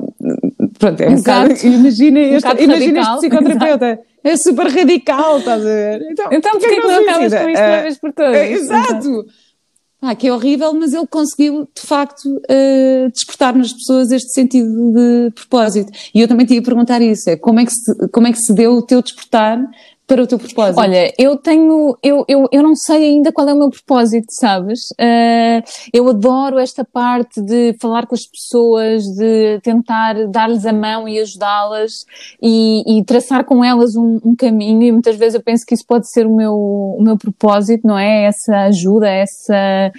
Pronto, é um bocado, imagina este, um imagina este psicoterapeuta. Exato. É super radical, estás a ver?
Então, então porquê que não acabas com isto uma vez por todas?
É, exato! Ah, que é horrível, mas ele conseguiu, de facto, uh, despertar nas pessoas este sentido de propósito. E eu também te ia perguntar isso, é como é que se, como é que se deu o teu despertar para o teu propósito?
Olha, eu tenho, eu, eu, eu não sei ainda qual é o meu propósito, sabes? Uh, eu adoro esta parte de falar com as pessoas, de tentar dar-lhes a mão e ajudá-las e, e, traçar com elas um, um, caminho e muitas vezes eu penso que isso pode ser o meu, o meu propósito, não é? Essa ajuda, essa,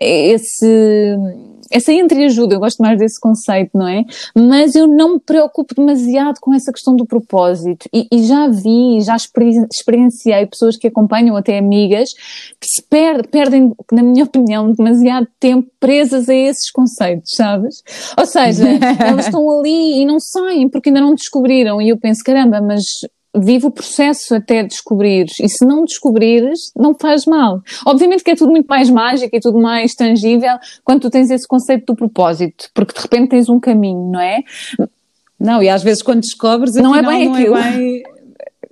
esse, essa entreajuda, eu gosto mais desse conceito, não é? Mas eu não me preocupo demasiado com essa questão do propósito. E, e já vi, já experienciei pessoas que acompanham, até amigas, que se per perdem, na minha opinião, demasiado tempo presas a esses conceitos, sabes? Ou seja, elas estão ali e não saem porque ainda não descobriram. E eu penso, caramba, mas vive o processo até descobrires. E se não descobrires, não faz mal. Obviamente que é tudo muito mais mágico e tudo mais tangível quando tu tens esse conceito do propósito, porque de repente tens um caminho, não é?
Não, e às vezes quando descobres, não é bem não aquilo. É bem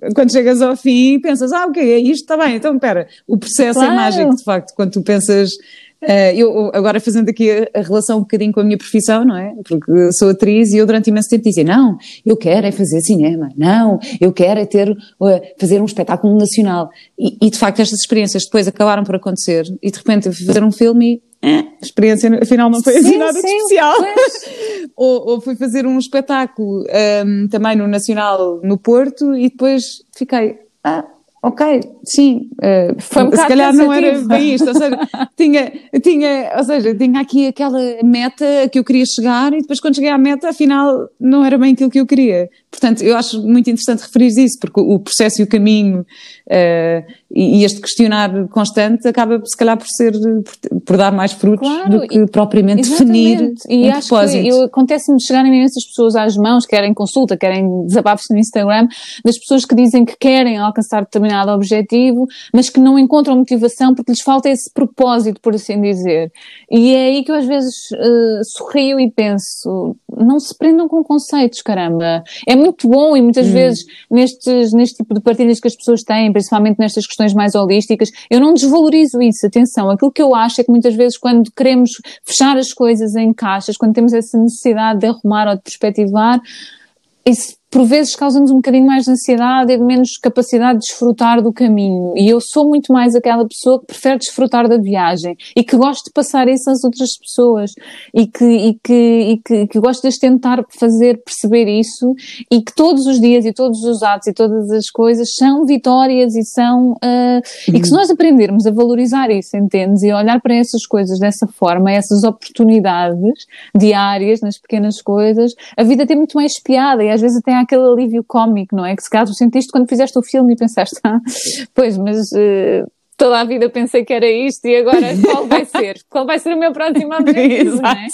quando chegas ao fim pensas, ah, ok, é isto, está bem, então espera, o processo é claro. é mágico, de facto, quando tu pensas eu agora fazendo aqui a, relação um bocadinho com a minha profissão, não é? Porque sou atriz e eu durante imenso tempo dizia, não, eu quero é fazer cinema, não, eu quero é ter, uh, fazer um espetáculo nacional. E, e, de facto estas experiências depois acabaram por acontecer e de repente eu fui fazer um filme e eh, a experiência afinal não foi assim nada sim, de especial. ou, ou fui fazer um espetáculo um, também no Nacional no Porto e depois fiquei, ah, ok, sim, uh, Foi um se calhar não era bem isto, ou seja, tinha, tinha, ou seja, tinha aqui aquela meta que eu queria chegar e depois quando cheguei à meta, afinal, não era bem aquilo que eu queria. Portanto, eu acho muito interessante referir isso, porque o processo e o caminho uh, e, este questionar constante acaba, se calhar, por ser, por, por dar mais frutos claro, do que propriamente exatamente. definir e um acho propósito.
Que acontece-me chegarem imensas pessoas às mãos, querem consulta, querem desabafos no Instagram, das pessoas que dizem que querem alcançar determinado objetivo, mas que não encontram motivação porque lhes falta esse propósito, por assim dizer. E é aí que eu às vezes uh, sorrio e penso, não se prendam com conceitos, caramba. É muito bom e muitas hum. vezes nestes, neste tipo de partilhas que as pessoas têm, principalmente nestas questões mais holísticas, eu não desvalorizo isso, atenção. Aquilo que eu acho é que muitas vezes quando queremos fechar as coisas em caixas, quando temos essa necessidade de arrumar ou de perspectivar, isso por vezes causa-nos um bocadinho mais de ansiedade e menos capacidade de desfrutar do caminho. E eu sou muito mais aquela pessoa que prefere desfrutar da viagem e que gosto de passar isso às outras pessoas e que, e que, e que, que gosto de tentar fazer perceber isso e que todos os dias e todos os atos e todas as coisas são vitórias e são. Uh, uhum. E que se uhum. nós aprendermos a valorizar isso, entendes? E a olhar para essas coisas dessa forma, essas oportunidades diárias nas pequenas coisas, a vida tem muito mais piada e às vezes até aquele alívio cómico, não é? Que se tu sentiste quando fizeste o filme e pensaste, ah, pois, mas uh, toda a vida pensei que era isto e agora qual vai ser? Qual vai ser o meu próximo objetivo, não é?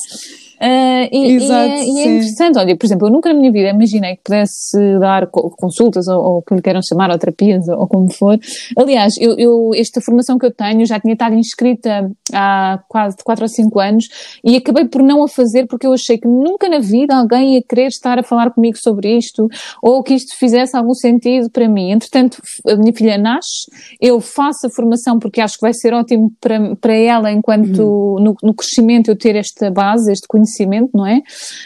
Uh, e, Exato, e, é, e, é, interessante, olha, por exemplo, eu nunca na minha vida imaginei que pudesse dar consultas ou, ou que lhe queiram chamar, ou terapias, ou, ou como for. Aliás, eu, eu, esta formação que eu tenho já tinha estado inscrita há quase 4 ou 5 anos e acabei por não a fazer porque eu achei que nunca na vida alguém ia querer estar a falar comigo sobre isto ou que isto fizesse algum sentido para mim. Entretanto, a minha filha nasce, eu faço a formação porque acho que vai ser ótimo para, para ela enquanto uhum. no, no crescimento eu ter esta base, este conhecimento conhecimento, não é?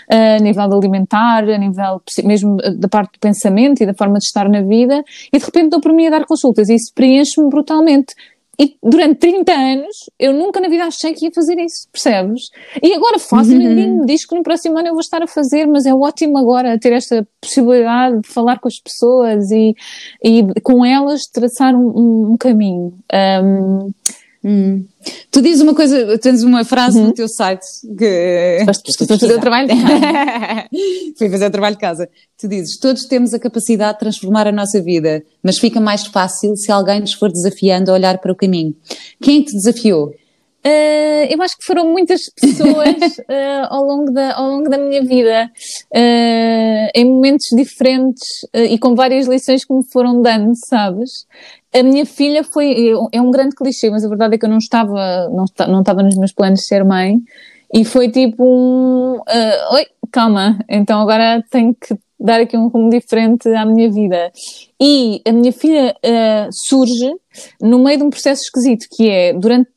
A nível alimentar, a nível mesmo da parte do pensamento e da forma de estar na vida, e de repente dou por mim a dar consultas e isso preenche-me brutalmente. E durante 30 anos eu nunca na vida achei que ia fazer isso, percebes? E agora faço, uhum. ninguém me diz que no próximo ano eu vou estar a fazer, mas é ótimo agora ter esta possibilidade de falar com as pessoas e, e com elas traçar um, um caminho. Um,
Hum. Tu dizes uma coisa, tens uma frase uhum. no teu site que.
Foste fazer o trabalho de casa.
Fui fazer o trabalho de casa. Tu dizes: todos temos a capacidade de transformar a nossa vida, mas fica mais fácil se alguém nos for desafiando a olhar para o caminho. Quem te desafiou?
Uh, eu acho que foram muitas pessoas uh, ao, longo da, ao longo da minha vida, uh, em momentos diferentes e com várias lições que me foram dando, sabes? A minha filha foi, é um grande clichê, mas a verdade é que eu não estava, não, não estava nos meus planos de ser mãe, e foi tipo um, oi, calma, então agora tenho que dar aqui um rumo diferente à minha vida. E a minha filha surge no meio de um processo esquisito, que é, durante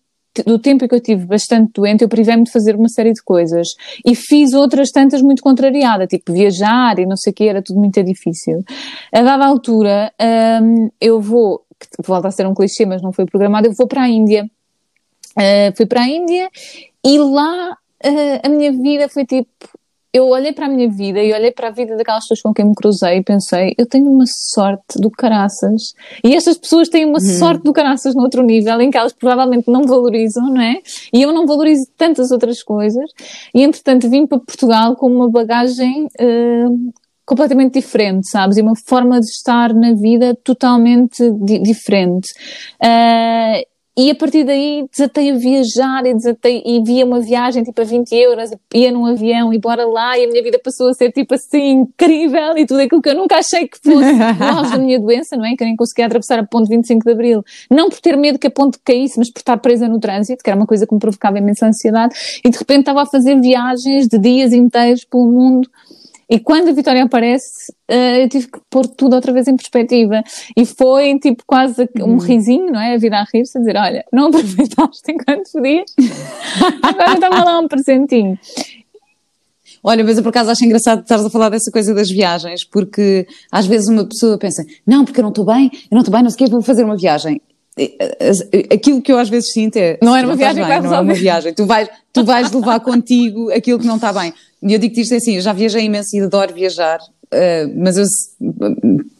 do tempo que eu tive bastante doente, eu privei-me de fazer uma série de coisas. E fiz outras tantas muito contrariada, tipo viajar e não sei o que, era tudo muito difícil. A dada altura, um, eu vou, volta a ser um clichê, mas não foi programado, eu vou para a Índia. Uh, fui para a Índia e lá uh, a minha vida foi tipo, eu olhei para a minha vida e olhei para a vida daquelas pessoas com quem me cruzei e pensei, eu tenho uma sorte do caraças. E estas pessoas têm uma uhum. sorte do caraças no outro nível, em que elas provavelmente não valorizam, não é? E eu não valorizo tantas outras coisas. E entretanto vim para Portugal com uma bagagem uh, completamente diferente, sabes? E uma forma de estar na vida totalmente di diferente. Uh, e a partir daí desatei a viajar e, desatei, e via uma viagem tipo a 20 euros, ia num avião e bora lá e a minha vida passou a ser tipo assim incrível e tudo aquilo que eu nunca achei que fosse auge da minha doença, não é? Que eu nem conseguia atravessar a ponte 25 de Abril. Não por ter medo que a ponte caísse, mas por estar presa no trânsito, que era uma coisa que me provocava imensa ansiedade e de repente estava a fazer viagens de dias inteiros pelo mundo e quando a Vitória aparece, uh, eu tive que pôr tudo outra vez em perspectiva. E foi tipo quase um uhum. risinho, não é? A vida a rir-se, a dizer: olha, não aproveitaste enquanto podias, agora toma lá um presentinho.
Olha, mas eu por acaso acho engraçado estar a falar dessa coisa das viagens, porque às vezes uma pessoa pensa, não, porque eu não estou bem, eu não estou bem, não sei o que, vou fazer uma viagem. Aquilo que eu às vezes sinto é.
Não era uma viagem, bem,
não é uma viagem. Tu vais, tu vais levar contigo aquilo que não está bem. E eu digo-te isto assim, eu já viajei imenso e adoro viajar, uh, mas eu,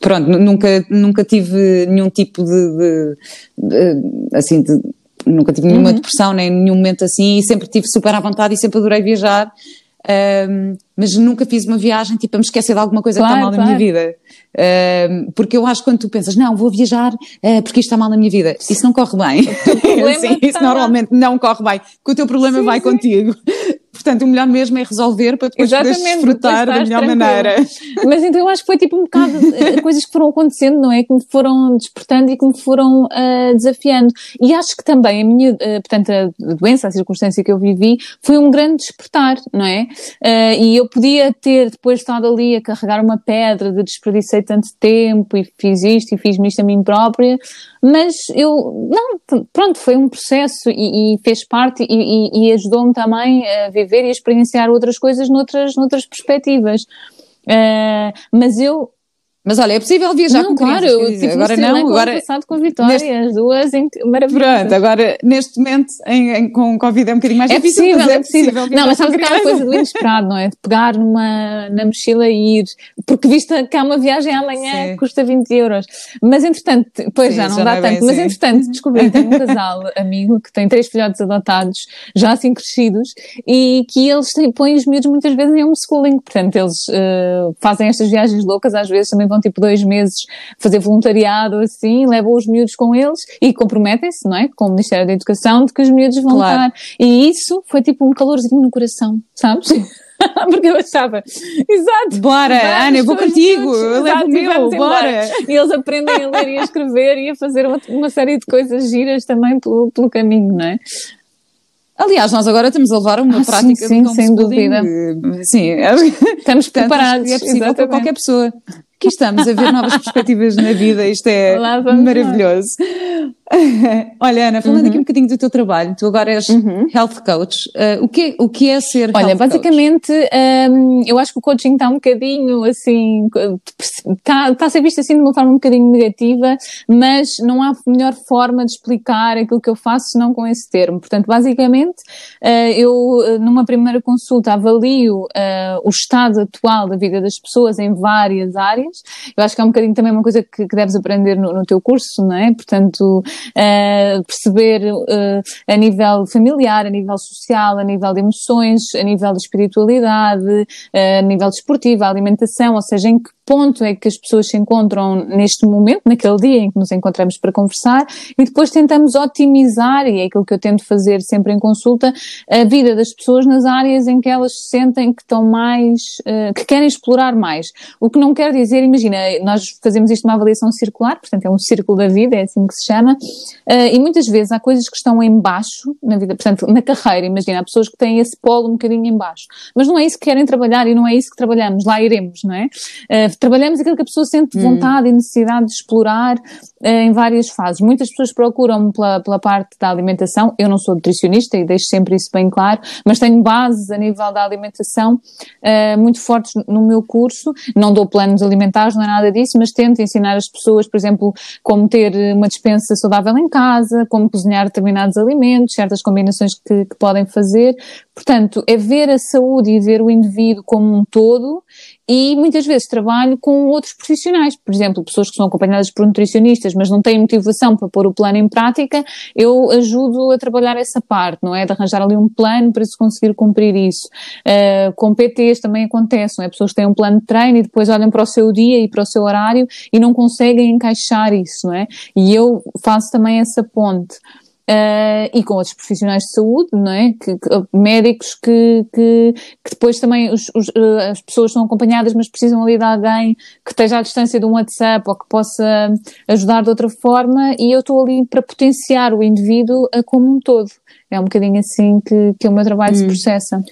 pronto, nunca, nunca tive nenhum tipo de, de, de assim, de, nunca tive nenhuma uhum. depressão, nem nenhum momento assim, e sempre tive super à vontade e sempre adorei viajar. Um, mas nunca fiz uma viagem tipo a me esquecer de alguma coisa claro, que está mal claro. na minha vida. Um, porque eu acho que quando tu pensas, não, vou viajar uh, porque isto está mal na minha vida, isso não corre bem. Sim, isso normalmente não corre bem, porque o teu problema sim, vai sim. contigo. Portanto, o melhor mesmo é resolver para depois poderes desfrutar da melhor tranquilo. maneira.
Mas então eu acho que foi tipo um bocado eh, coisas que foram acontecendo, não é? Que me foram despertando e que me foram uh, desafiando. E acho que também a minha, uh, portanto, a doença, a circunstância que eu vivi, foi um grande despertar, não é? Uh, e eu podia ter depois estado ali a carregar uma pedra de desperdicei tanto tempo e fiz isto e fiz-me isto a mim própria, mas eu, não, pronto, foi um processo e, e fez parte e, e, e ajudou-me também a viver e a experienciar outras coisas noutras, noutras perspectivas. Uh, mas eu
mas olha, é possível viajar
não,
com
claro,
crianças. Dizer, agora não, agora
passado com Vitória, neste, as duas maravilhosas.
Pronto, agora neste momento em, em, com Covid é um bocadinho mais
é
difícil.
Possível, é possível, é possível. Não, mas sabes aquela coisa do inesperado, não é? De pegar numa, na mochila e ir, porque vista que há uma viagem amanhã Sim. custa 20 euros. Mas entretanto, pois Sim, já não já dá não é tanto, mas assim. entretanto descobri que um casal amigo que tem três filhotes adotados, já assim crescidos, e que eles põem os miúdos muitas vezes em homeschooling, portanto eles uh, fazem estas viagens loucas, às vezes também vão tipo dois meses fazer voluntariado assim, levam os miúdos com eles e comprometem-se, não é? Com o Ministério da Educação de que os miúdos vão claro. estar. E isso foi tipo um calorzinho no coração, sabes? porque eu achava, exato.
Bora, Ana, eu vou contigo, eu levo o meu, bora.
E eles aprendem a ler e a escrever e a fazer uma, uma série de coisas giras também pelo, pelo caminho, não é?
Aliás, nós agora estamos a levar uma ah, prática
sim, sim, sem dúvida.
Sim,
estamos preparados.
É possível para qualquer pessoa. Aqui estamos a ver novas perspectivas na vida, isto é maravilhoso. Olha, Ana, falando uhum. aqui um bocadinho do teu trabalho, tu agora és uhum. health coach. Uh, o, que é, o que é ser
Olha,
health
basicamente, um, eu acho que o coaching está um bocadinho assim, está, está a ser visto assim de uma forma um bocadinho negativa, mas não há melhor forma de explicar aquilo que eu faço senão com esse termo. Portanto, basicamente, uh, eu numa primeira consulta avalio uh, o estado atual da vida das pessoas em várias áreas. Eu acho que é um bocadinho também uma coisa que, que deves aprender no, no teu curso, não é? Portanto, uh, perceber uh, a nível familiar, a nível social, a nível de emoções, a nível de espiritualidade, uh, a nível desportivo, a alimentação, ou seja, em que ponto é que as pessoas se encontram neste momento, naquele dia em que nos encontramos para conversar, e depois tentamos otimizar, e é aquilo que eu tento fazer sempre em consulta, a vida das pessoas nas áreas em que elas se sentem que estão mais, que querem explorar mais. O que não quer dizer, imagina, nós fazemos isto numa avaliação circular, portanto é um círculo da vida, é assim que se chama, uh, e muitas vezes há coisas que estão em baixo na vida, portanto, na carreira, imagina, há pessoas que têm esse polo um bocadinho em baixo, mas não é isso que querem trabalhar e não é isso que trabalhamos, lá iremos, não é? Uh, trabalhamos aquilo que a pessoa sente hum. vontade hum. e necessidade de explorar em várias fases. Muitas pessoas procuram pela, pela parte da alimentação. Eu não sou nutricionista e deixo sempre isso bem claro, mas tenho bases a nível da alimentação uh, muito fortes no meu curso. Não dou planos alimentares, não é nada disso, mas tento ensinar as pessoas, por exemplo, como ter uma dispensa saudável em casa, como cozinhar determinados alimentos, certas combinações que, que podem fazer. Portanto, é ver a saúde e ver o indivíduo como um todo e muitas vezes trabalho com outros profissionais, por exemplo, pessoas que são acompanhadas por nutricionistas, mas não têm motivação para pôr o plano em prática, eu ajudo a trabalhar essa parte, não é? De arranjar ali um plano para se conseguir cumprir isso. Uh, com PTs também acontece, não é? Pessoas que têm um plano de treino e depois olham para o seu dia e para o seu horário e não conseguem encaixar isso, não é? E eu faço também essa ponte. Uh, e com outros profissionais de saúde, não é? Que, que, médicos que, que, que, depois também os, os, uh, as pessoas são acompanhadas, mas precisam ali de alguém que esteja à distância de um WhatsApp ou que possa ajudar de outra forma, e eu estou ali para potenciar o indivíduo uh, como um todo. É um bocadinho assim que, que o meu trabalho hum. se processa.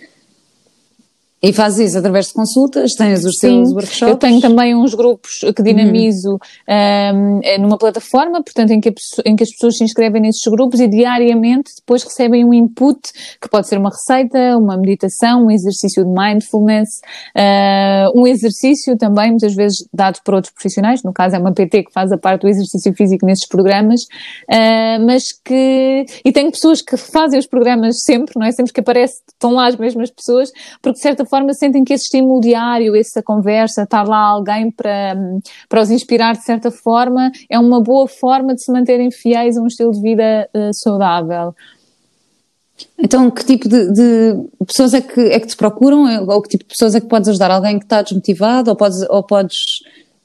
E fazes isso através de consultas, tens os Sim, teus workshops?
Eu tenho também uns grupos que dinamizo uhum. um, numa plataforma, portanto, em que, a, em que, as pessoas se inscrevem nesses grupos e diariamente depois recebem um input, que pode ser uma receita, uma meditação, um exercício de mindfulness, uh, um exercício também, muitas vezes dado por outros profissionais, no caso é uma PT que faz a parte do exercício físico nesses programas, uh, mas que, e tenho pessoas que fazem os programas sempre, não é? Sempre que aparece, estão lá as mesmas pessoas, porque de certa forma sentem que esse estímulo diário, essa conversa, estar lá alguém para, para os inspirar de certa forma, é uma boa forma de se manterem fiéis a um estilo de vida uh, saudável.
Então, que tipo de, de, pessoas é que, é que te procuram? Ou que tipo de pessoas é que podes ajudar? Alguém que está desmotivado? Ou podes, ou podes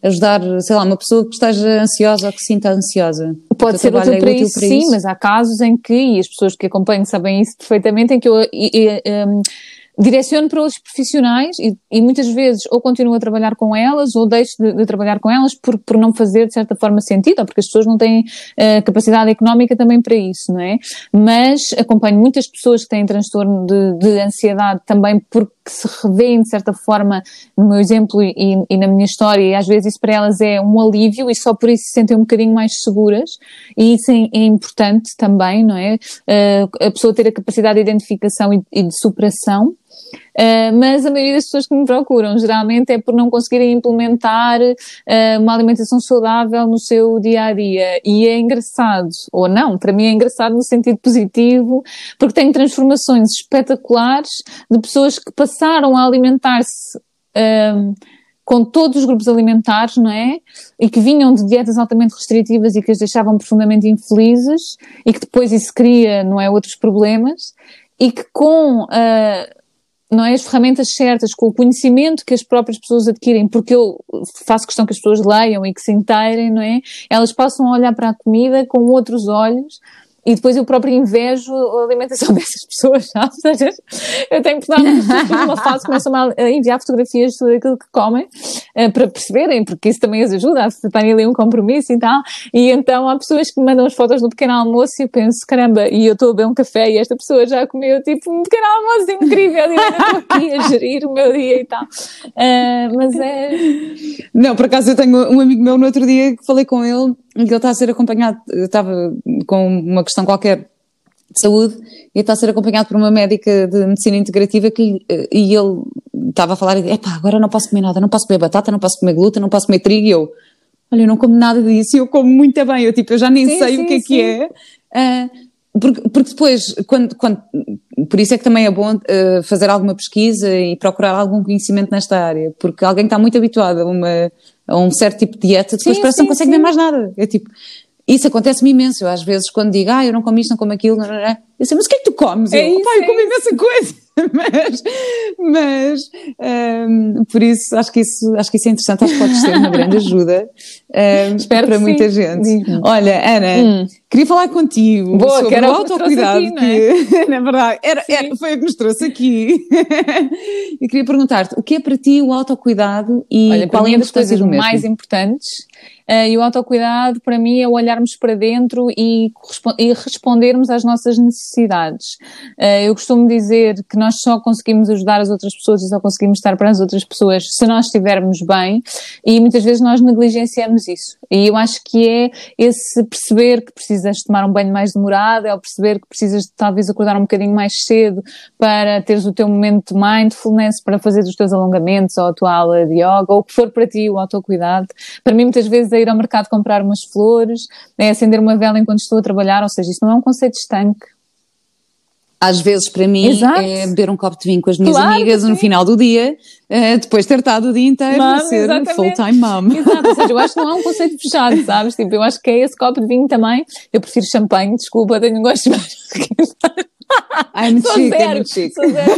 ajudar, sei lá, uma pessoa que esteja ansiosa ou que se sinta ansiosa?
Pode ser útil, é para, isso, para isso, sim, mas há casos em que, e as pessoas que acompanham sabem isso perfeitamente, em que eu. E, e, um, direciono para outros profissionais e, e, muitas vezes ou continuo a trabalhar com elas ou deixo de, de, trabalhar com elas por, por não fazer de certa forma sentido, ou porque as pessoas não têm uh, capacidade económica também para isso, não é? Mas acompanho muitas pessoas que têm transtorno de, de ansiedade também porque se revêem de certa forma no meu exemplo e, e, na minha história e às vezes isso para elas é um alívio e só por isso se sentem um bocadinho mais seguras e isso é, é importante também, não é? Uh, a pessoa ter a capacidade de identificação e, e de superação Uh, mas a maioria das pessoas que me procuram geralmente é por não conseguirem implementar uh, uma alimentação saudável no seu dia a dia. E é engraçado, ou não, para mim é engraçado no sentido positivo, porque tem transformações espetaculares de pessoas que passaram a alimentar-se. Uh, com todos os grupos alimentares, não é? E que vinham de dietas altamente restritivas e que as deixavam profundamente infelizes e que depois isso cria, não é, outros problemas e que com uh, não é as ferramentas certas, com o conhecimento que as próprias pessoas adquirem, porque eu faço questão que as pessoas leiam e que se inteirem, não é? Elas passam a olhar para a comida com outros olhos e depois eu próprio invejo a alimentação dessas pessoas, sabe? Ou seja, eu tenho que dar uma fase, começam a enviar fotografias de tudo aquilo que comem, uh, para perceberem, porque isso também as ajuda a terem ali um compromisso e tal. E então há pessoas que me mandam as fotos do pequeno almoço e eu penso, caramba, e eu estou a beber um café e esta pessoa já comeu tipo um pequeno almoço incrível e eu estou aqui a gerir o meu dia e tal. Uh, mas é.
Não, por acaso eu tenho um amigo meu no outro dia que falei com ele ele está a ser acompanhado, estava com uma questão qualquer de saúde e está a ser acompanhado por uma médica de medicina integrativa que, e ele estava a falar e epá, agora não posso comer nada, não posso comer batata, não posso comer glúten, não posso comer trigo e eu, olha, eu não como nada disso e eu como muito bem, eu tipo, eu já nem sim, sei sim, o que é sim. que é. Uh, porque, porque, depois, quando, quando, por isso é que também é bom uh, fazer alguma pesquisa e procurar algum conhecimento nesta área, porque alguém que está muito habituado a uma a um certo tipo de dieta, depois sim, parece que não consegue sim. ver mais nada. É tipo, isso acontece-me imenso. Eu às vezes quando digo, ah, eu não como isto, não como aquilo, não, não, não. eu sei, mas o que é que tu comes?
É
eu,
isso,
eu
é
como imensa coisa. mas, mas um, por isso acho que isso acho que isso é interessante, acho que pode ser uma grande ajuda um, para muita gente. Olha, Ana, hum. Queria falar contigo
Boa,
sobre
o
autocuidado
aqui, que,
é? na verdade, era, era, foi o que nos trouxe aqui. e queria perguntar-te, o que é para ti o autocuidado e
Olha,
qual
é
a
das coisas mais importantes Uh, e o autocuidado, para mim, é olharmos para dentro e, e respondermos às nossas necessidades. Uh, eu costumo dizer que nós só conseguimos ajudar as outras pessoas e só conseguimos estar para as outras pessoas se nós estivermos bem e muitas vezes nós negligenciamos isso. E eu acho que é esse perceber que precisas tomar um banho mais demorado, é o perceber que precisas talvez acordar um bocadinho mais cedo para teres o teu momento de mindfulness, para fazer os teus alongamentos ou a tua aula de yoga, ou o que for para ti o autocuidado. Para mim, muitas vezes, é ir ao mercado comprar umas flores, é acender uma vela enquanto estou a trabalhar, ou seja, isto não é um conceito estanque.
Às vezes, para mim,
Exato.
é beber um copo de vinho com as minhas
Claro
amigas no final do dia, eh, depois de ter estado o dia inteiro a
Mom,
ser
exatamente.
full-time mom.
Exato, ou seja, eu acho que não é um conceito fechado, sabes? Tipo, eu acho que é esse copo de vinho também. Eu prefiro champanhe, desculpa, tenho um gosto mais.
I'm
Sou
chic,
zero,
I'm chic.
sou zero.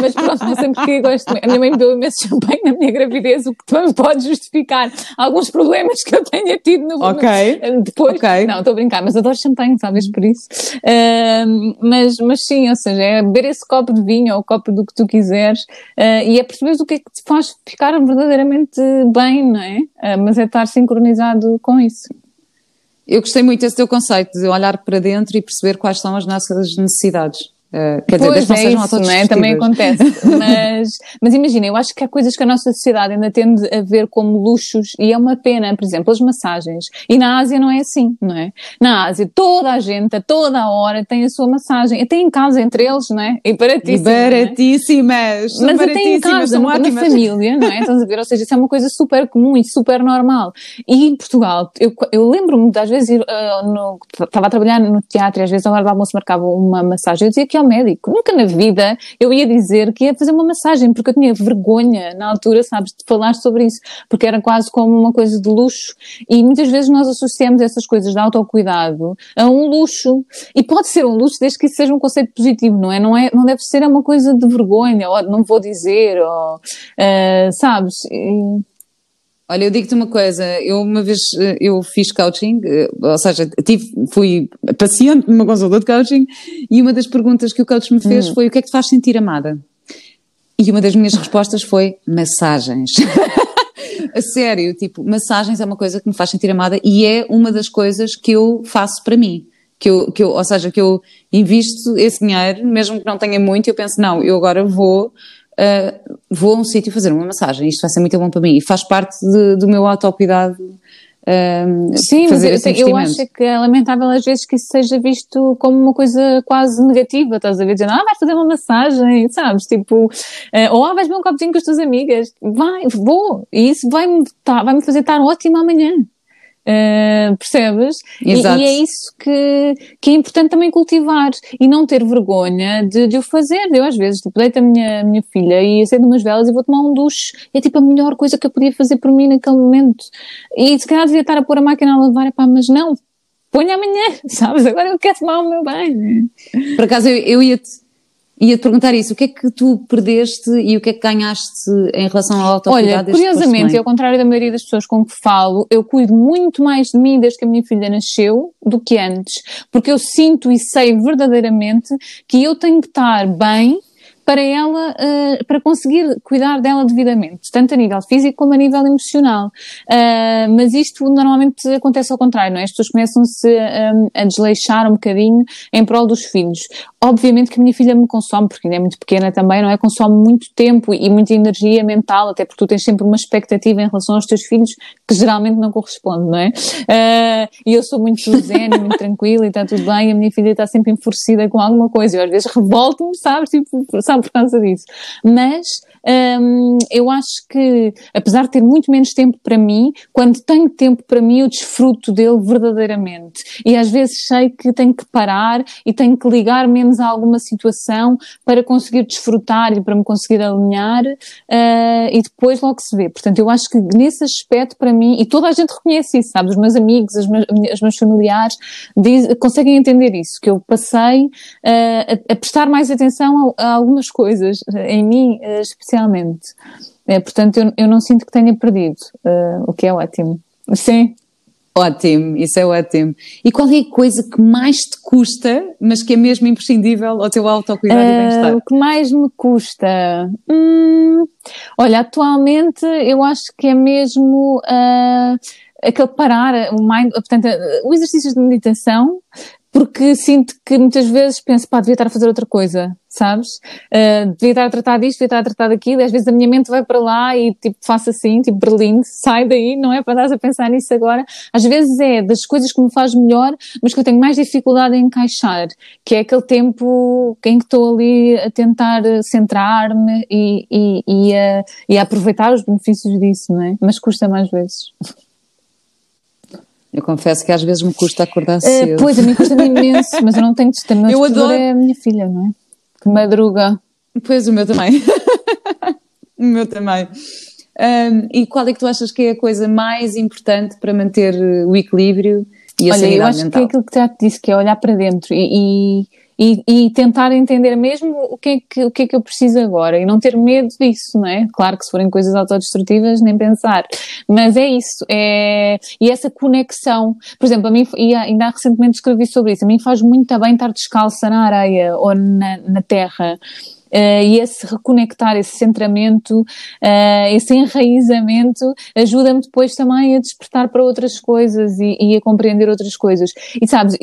Mas pronto, não sei porque gosto. A minha mãe me deu imenso champanhe na minha gravidez, o que também pode justificar alguns problemas que eu tenha tido no,
Ok.
depois.
Ok.
Não, estou a brincar, mas adoro champanhe, talvez por isso. Ahm, mas, mas sim, ou seja, é beber esse copo de vinho ou o copo do que tu quiseres ah, e é perceber o que é que te faz ficar verdadeiramente bem, não é? Ah, mas é estar sincronizado com isso.
Eu gostei muito desse teu conceito de olhar para dentro e perceber quais são as nossas necessidades. Eh, quer dizer,
Pois
que não
é
sejam
isso, não é? Também acontece. Mas, mas imagina, eu acho que há coisas que a nossa sociedade ainda tende a ver como luxos e é uma pena, por exemplo, as massagens. E na Ásia não é assim, não é? Na Ásia toda a gente, a toda a hora tem a sua massagem, até em casa entre eles, não é? E baratíssimo. não é?
baratíssimas. São
Mas até em
baratíssimas,
casa, na, na família, não é? Estás a ver? Ou seja, isso é uma coisa super comum e super normal. E em Portugal, eu, eu lembro-me de às vezes ir, no, estava a trabalhar no teatro e às vezes a hora do almoço marcava uma massagem. Eu dizia que ao médico, nunca na vida eu ia dizer que ia fazer uma massagem, porque eu tinha vergonha na altura, sabes, de falar sobre isso, porque era quase como uma coisa de luxo. E muitas vezes nós associamos essas coisas de autocuidado a um luxo. E pode ser um luxo desde que isso seja um conceito positivo, não é? Não, é, não deve ser uma coisa de vergonha, ou não vou dizer, ou, ah, sabes? E-
Olha, eu digo-te uma coisa, eu uma vez eh, eu fiz coaching, eh, ou seja, tive, fui paciente numa consulta de coaching e uma das perguntas que o coach me fez foi o que é que te faz sentir amada? E uma das minhas respostas foi massagens. A sério, tipo, massagens é uma coisa que me faz sentir amada e é uma das coisas que eu faço para mim. Que eu, que eu, ou seja, que eu invisto esse dinheiro, mesmo que não tenha muito, eu penso, não, eu agora vou, ah, vou a um sítio fazer uma massagem, isto vai ser muito bom para mim. E faz parte de- do meu autocuidado ah,
Sim, mas
fazer
eu,
esse
eu
investimento.
acho que é lamentável às vezes que isso seja visto como uma coisa quase negativa, estás a ver? Dizendo, ah, vais fazer uma massagem, sabes? Tipo, eh, ou ah, vais beber um copozinho com as tuas amigas. Vai, vou. E isso vai-me tá, vai -me fazer estar ótima amanhã. Eh, percebes? E,
Exato.
e é isso que, que é importante também cultivar e não ter vergonha de, de o fazer. Eu às vezes, tipo, deito a minha, minha filha e acendo umas velas e vou tomar um duche. É tipo a melhor coisa que eu podia fazer por mim naquele momento. E se calhar devia estar a pôr a máquina a lavar, epá, mas não. Ponha amanhã, sabes? Agora eu quero tomar o meu banho.
Por acaso eu, eu ia-te ia -te perguntar isso, o que é que tu perdeste e o que é que ganhaste em relação ao autocuidado?
Olha, curiosamente, e ao contrário da maioria das pessoas com que falo, eu cuido muito mais de mim desde que a minha filha nasceu do que antes. Porque eu sinto e sei verdadeiramente que eu tenho que estar bem para ela, eh, para conseguir cuidar dela devidamente, tanto a nível físico como a nível emocional. Ah, mas isto normalmente acontece ao contrário, não é? As pessoas começam-se a, a desleixar um bocadinho em prol dos filhos. Obviamente que a minha filha me consome, porque ainda é muito pequena também, não é? Consome muito tempo e muita energia mental, até porque tu tens sempre uma expectativa em relação aos teus filhos que geralmente não corresponde, não é? Ah, e eu sou muito zen, e muito tranquila e está tudo bem, e a minha filha está sempre enfurecida com alguma coisa. Eu às vezes revolto-me, sabes? Tipo, sabe, por causa disso. Mas um, eu acho que, apesar de ter muito menos tempo para mim, quando tenho tempo para mim, eu desfruto dele verdadeiramente. E às vezes sei que tenho que parar e tenho que ligar menos a alguma situação para conseguir desfrutar e para me conseguir alinhar uh, e depois logo se vê. Portanto, eu acho que nesse aspecto, para mim, e toda a gente reconhece isso, sabe? Os meus amigos, os meus, meus familiares diz, conseguem entender isso, que eu passei uh, a, a, prestar mais atenção a, a algumas coisas, em mim uh, especialmente. É, portanto, eu, eu não sinto que tenha perdido, o que é ótimo. Sim.
Ótimo, isso é ótimo. E qual é a coisa que mais te custa, mas que é mesmo imprescindível ao teu autocuidado uh, e bem-estar?
O que mais me custa? Hum, olha, atualmente eu acho que é mesmo uh, aquele parar, o mind, portanto, o exercício de meditação, porque sinto que muitas vezes penso, pá, devia estar a fazer outra coisa, sabes? Uh, devia estar a tratar disto, devia estar a tratar daquilo, e às vezes a minha mente vai para lá e tipo, faço assim, tipo, Berlim, sai daí, não é para dar a pensar nisso agora. Às vezes é das coisas que me faz melhor, mas que eu tenho mais dificuldade em encaixar, que é aquele tempo em que estou ali a tentar centrar-me e, e, e, a, e a aproveitar os benefícios disso, não é? Mas custa mais vezes.
Eu confesso que às vezes me custa acordar eh, cedo.
Uh, pois, a mim custa-me imenso, mas eu não tenho testemunho. Eu adoro. é a minha filha, não é? Que madruga.
Pois, o meu também. o meu também. Um, e qual é que tu achas que é a coisa mais importante para manter o equilíbrio e a Olha,
eu acho mental? que é aquilo que já te disse, que é olhar para dentro e, e e, e, tentar entender mesmo o que, é que, o que é que eu preciso agora e não ter medo disso, não é? Claro que se forem coisas autodestrutivas, nem pensar. Mas é isso, é, e essa conexão, por exemplo, a mim, e ainda recentemente escrevi sobre isso, a mim faz muito bem estar descalça na areia ou na, na terra. Uh, e esse reconectar, esse centramento, uh, esse enraizamento ajuda-me depois também a despertar para outras coisas e, e, a compreender outras coisas. E sabes,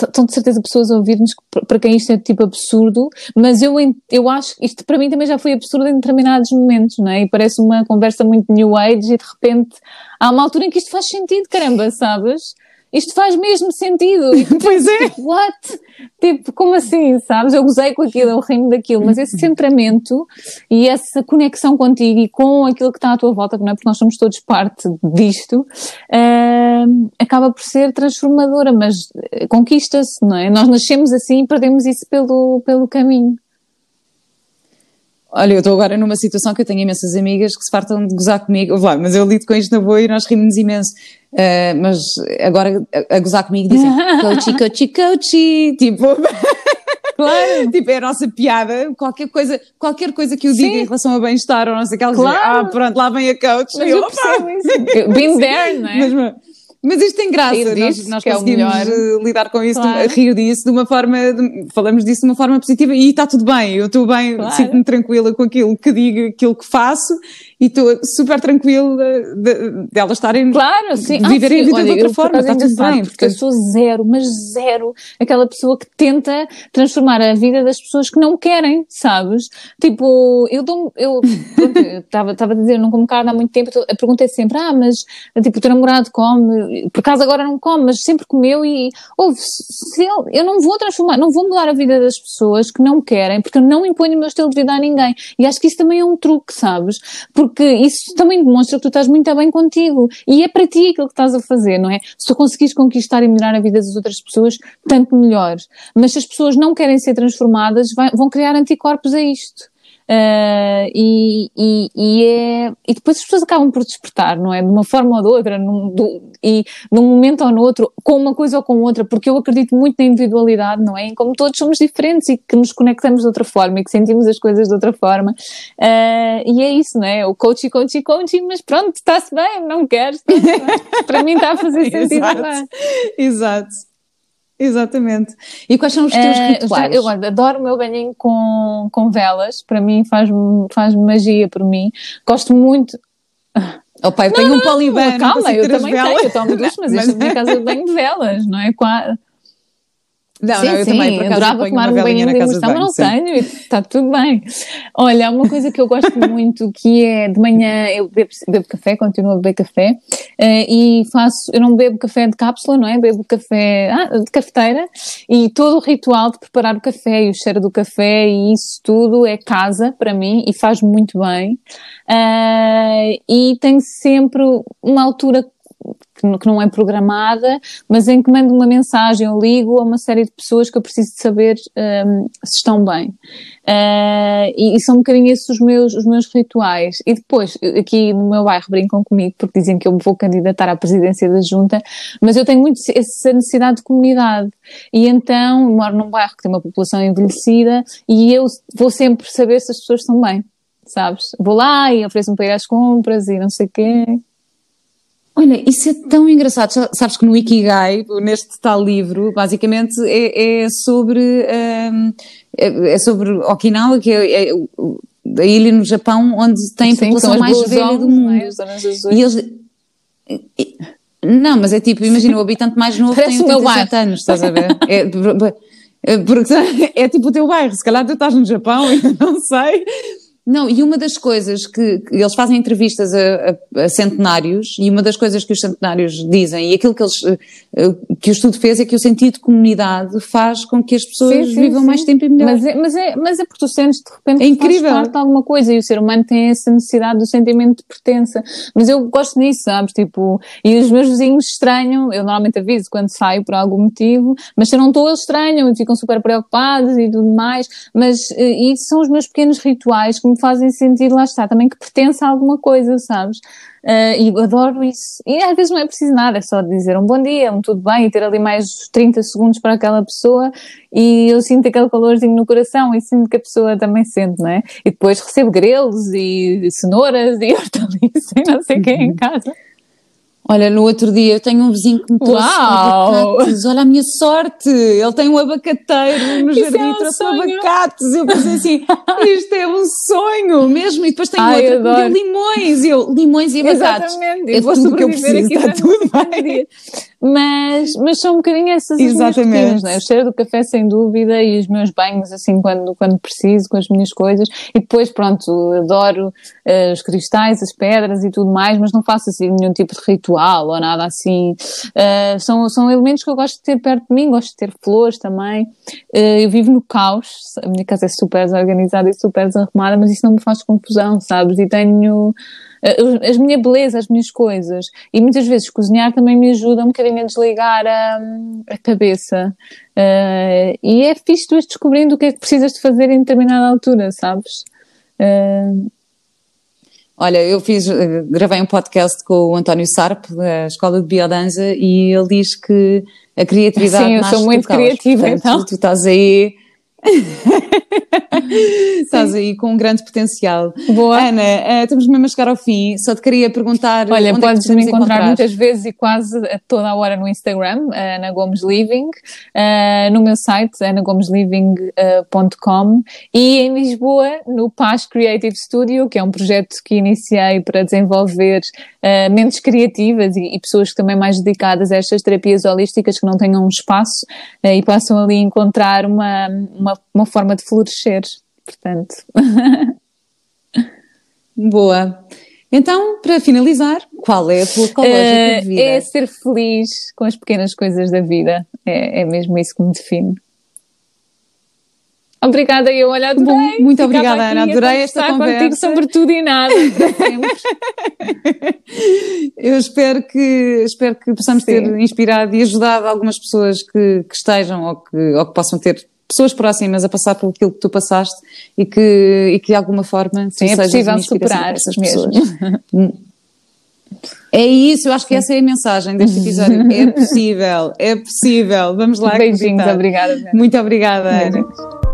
estão de certeza pessoas a ouvir-nos para quem isto é tipo absurdo, mas eu, eu acho que isto para mim também já foi absurdo em determinados momentos, não é? E parece uma conversa muito new age e de repente há uma altura em que isto faz sentido, caramba, sabes? isto faz mesmo sentido. E,
pois é.
What? Tipo, como assim, sabes? Eu gozei com aquilo, eu rimo daquilo, mas esse centramento e essa conexão contigo e com aquilo que está à tua volta, não é? Porque nós somos todos parte disto, uh, acaba por ser transformadora, mas conquista-se, não é? Nós nascemos assim e perdemos isso pelo, pelo caminho.
Olha, eu estou agora numa situação que eu tenho imensas amigas que se fartam de gozar comigo, Vá, mas eu lido com isto na boa e nós rimos imenso. Uh, mas agora a, a, gozar comigo dizem coachy, coachy, coachy, tipo. Claro. tipo, é a nossa piada, qualquer coisa, qualquer coisa que eu diga Sim. em relação a bem-estar ou não sei o que, claro. Ah, pronto, lá vem a coach.
Mas eu, eu percebo isso. Been there, não é? Mas,
mas isto tem graça, rir disso, nós, nós é conseguimos é lidar com isso, claro. de, rir disso de uma forma, de, falamos disso de uma forma positiva e está tudo bem, eu estou bem, claro. sinto-me tranquila com aquilo que digo, aquilo que faço e estou super tranquila delas de, de estarem,
claro, sim.
viverem ah, sim. a vida Olha, de outra forma, está tudo bem.
Porque eu sou zero, mas zero, aquela pessoa que tenta transformar a vida das pessoas que não querem, sabes? Tipo, eu dou eu estava a dizer, não como carne há muito tempo, a pergunta é sempre, ah, mas tipo, o teu namorado come, por acaso agora não come, mas sempre comeu e, ouve, se eu, eu não vou transformar, não vou mudar a vida das pessoas que não querem, porque eu não imponho o meu estilo de vida a ninguém. E acho que isso também é um truque, sabes? Porque porque isso também demonstra que tu estás muito bem contigo e é para ti aquilo que estás a fazer, não é? Se tu conseguires conquistar e melhorar a vida das outras pessoas, tanto melhor. Mas se as pessoas não querem ser transformadas, vai, vão criar anticorpos a isto. Uh, e, e, e, é, e depois as pessoas acabam por despertar, não é? De uma forma ou de outra, num, do, e num momento ou no outro, com uma coisa ou com outra, porque eu acredito muito na individualidade, não é? Em como todos somos diferentes e que nos conectamos de outra forma e que sentimos as coisas de outra forma. Uh, e é isso, não é? O coach, coach, coach, mas pronto, está-se bem, não queres. Para mim está a fazer sentido.
Exato. Exato. Exatamente. E quais são os teus uh, rituais?
Eu adoro o meu banhinho com, com velas, para mim faz, faz magia por mim. Gosto muito.
Oh pai, eu tenho um polibano.
Calma, eu também velas. tenho, eu tomo duas, mas, mas... esta é minha casa eu banho de velas, não é?
Não,
sim,
não, eu
sim,
também, por acaso,
adorava tomar um banho de imersão, mas não tenho, está tudo bem. Olha, uma coisa que eu gosto muito, que é de manhã eu bebo, bebo café, continuo a beber café, eh, e faço, eu não bebo café de cápsula, não é? Bebo café ah, de cafeteira, e todo o ritual de preparar o café, e o cheiro do café, e isso tudo é casa para mim, e faz muito bem. Ah, e tenho sempre uma altura que não- é programada, mas em que mando uma mensagem ou ligo a uma série de pessoas que eu preciso de saber hum, se estão bem. Ah, e, e são um bocadinho esses os meus, os meus rituais. E depois, aqui no meu bairro brincam comigo porque dizem que eu me vou candidatar à presidência da junta, mas eu tenho muito essa necessidade de comunidade. E então, moro num bairro que tem uma população envelhecida e eu vou sempre saber se as pessoas estão bem. Sabes? Vou lá e ofereço-me para ir às compras e não sei o quê.
Olha, isso é tão engraçado. Sabes que no Ikigai, neste tal livro, basicamente é, é sobre hum, é, é sobre Okinawa, que é, é a ilha no Japão onde tem a população mais velha do
é?
mundo.
Azuis.
E eles não, mas é tipo, imagina o habitante mais novo
Parece
tem
o meu
87
bairro.
anos, estás a ver? É, é, porque é tipo o teu bairro, se calhar tu estás no Japão e não sei. Não, e uma das coisas que, que eles fazem entrevistas a, a- a centenários, e uma das coisas que os centenários dizem, e aquilo que, eles, eh, eh, que o estudo fez, é que o sentido de comunidade faz com que as pessoas
Sim, sim,
vivam
sim.
mais tempo e melhor.
Mas é, mas, é, mas é porque tu sentes de repente
É
que
incrível.
parte de alguma coisa e o ser humano tem essa necessidade do sentimento de pertença. Mas eu gosto nisso, sabes? Tipo, e os meus vizinhos estranham, eu normalmente aviso quando saio por algum motivo, mas se eu não estou, eles estranham e ficam super preocupados e tudo mais. Mas eh, isso são os meus pequenos rituais que me fazem sentir, lá está, também que pertence a alguma coisa, sabes? Eh, e eu adoro isso. E às vezes não é preciso nada, é só dizer um bom dia, um tudo bem e ter ali mais 30 segundos para aquela pessoa e eu sinto aquele calorzinho no coração e sinto que a pessoa também sente, não é? E depois recebo grelos e cenouras e hortaliças e não sei o que
Uhum.
em casa.
Olha, no outro dia eu tenho um vizinho que me trouxe
Uau!
abacates. Olha a minha sorte! Ele tem um abacateiro no
Isso
jardim
é um
trouxe
sonho.
abacates. Eu pensei assim, isto é um sonho mesmo. E depois tem
Ai,
outra que deu limões. E eu, limões e abacates.
Exatamente,
É
vou
tudo o que eu preciso,
aqui
está tudo bem.
Mas, mas são um bocadinho essas as minhas
Exatamente.
rotinas, não é? O cheiro do café, sem dúvida, e os meus banhos, assim, quando, quando preciso, com as minhas coisas. E depois, pronto, adoro eh, os cristais, as pedras e tudo mais, mas não faço assim nenhum tipo de ritual ou nada assim. Eh, são, são elementos que eu gosto de ter perto de mim, gosto de ter flores também. Eh, eu vivo no caos, a minha casa é super desorganizada e super desarrumada, mas isso não me faz confusão, sabes? E tenho as minha beleza, as minhas coisas. E muitas vezes cozinhar também me ajuda um bocadinho a desligar a, a cabeça. Eh, e é fixe tu descobrindo o que é que precisas de fazer em determinada altura, sabes? Eh,
Olha, eu fiz, eh, gravei um podcast com o António Sarp, da Escola de Biodanza, e ele diz que a criatividade
Sim, eu sou muito
caos.
criativa,
Portanto,
então.
Tu estás aí... estás aí com um grande potencial.
Boa.
Ana, eh, estamos mesmo a chegar ao fim. Só te queria perguntar.
Olha,
onde
podes
é
me
podemos
encontrar, muitas vezes e quase a toda a hora no Instagram, eh, Ana Gomes Living, eh, no meu site, anagomesLiving.com e em Lisboa, no Paz Creative Studio, que é um projeto que iniciei para desenvolver eh, mentes criativas e, e pessoas que também mais dedicadas a estas terapias holísticas que não tenham um espaço e possam ali encontrar uma, uma, uma forma de florescer. Portanto,
Boa. Então, para finalizar, qual é a tua ecológica
Eh,
de vida?
É ser feliz com as pequenas coisas da vida. É, é mesmo isso que me define. Obrigada, eu olha, adorei.
Bom, muito obrigada, Ana, adorei esta conversa.
contigo sobre tudo e nada.
Eu espero que, espero que possamos
Sim.
ter inspirado e ajudado algumas pessoas que, que estejam ou que, ou que possam ter pessoas próximas a passar por aquilo que tu passaste e que, e que de alguma forma
Sim, é possível superar
essas
mesmo.
pessoas. É isso, eu acho que essa é a mensagem deste episódio. É possível, é possível. Vamos lá.
Beijinhos,
acreditar.
obrigada. Vera.
Muito obrigada, Ana.
Beijinhos.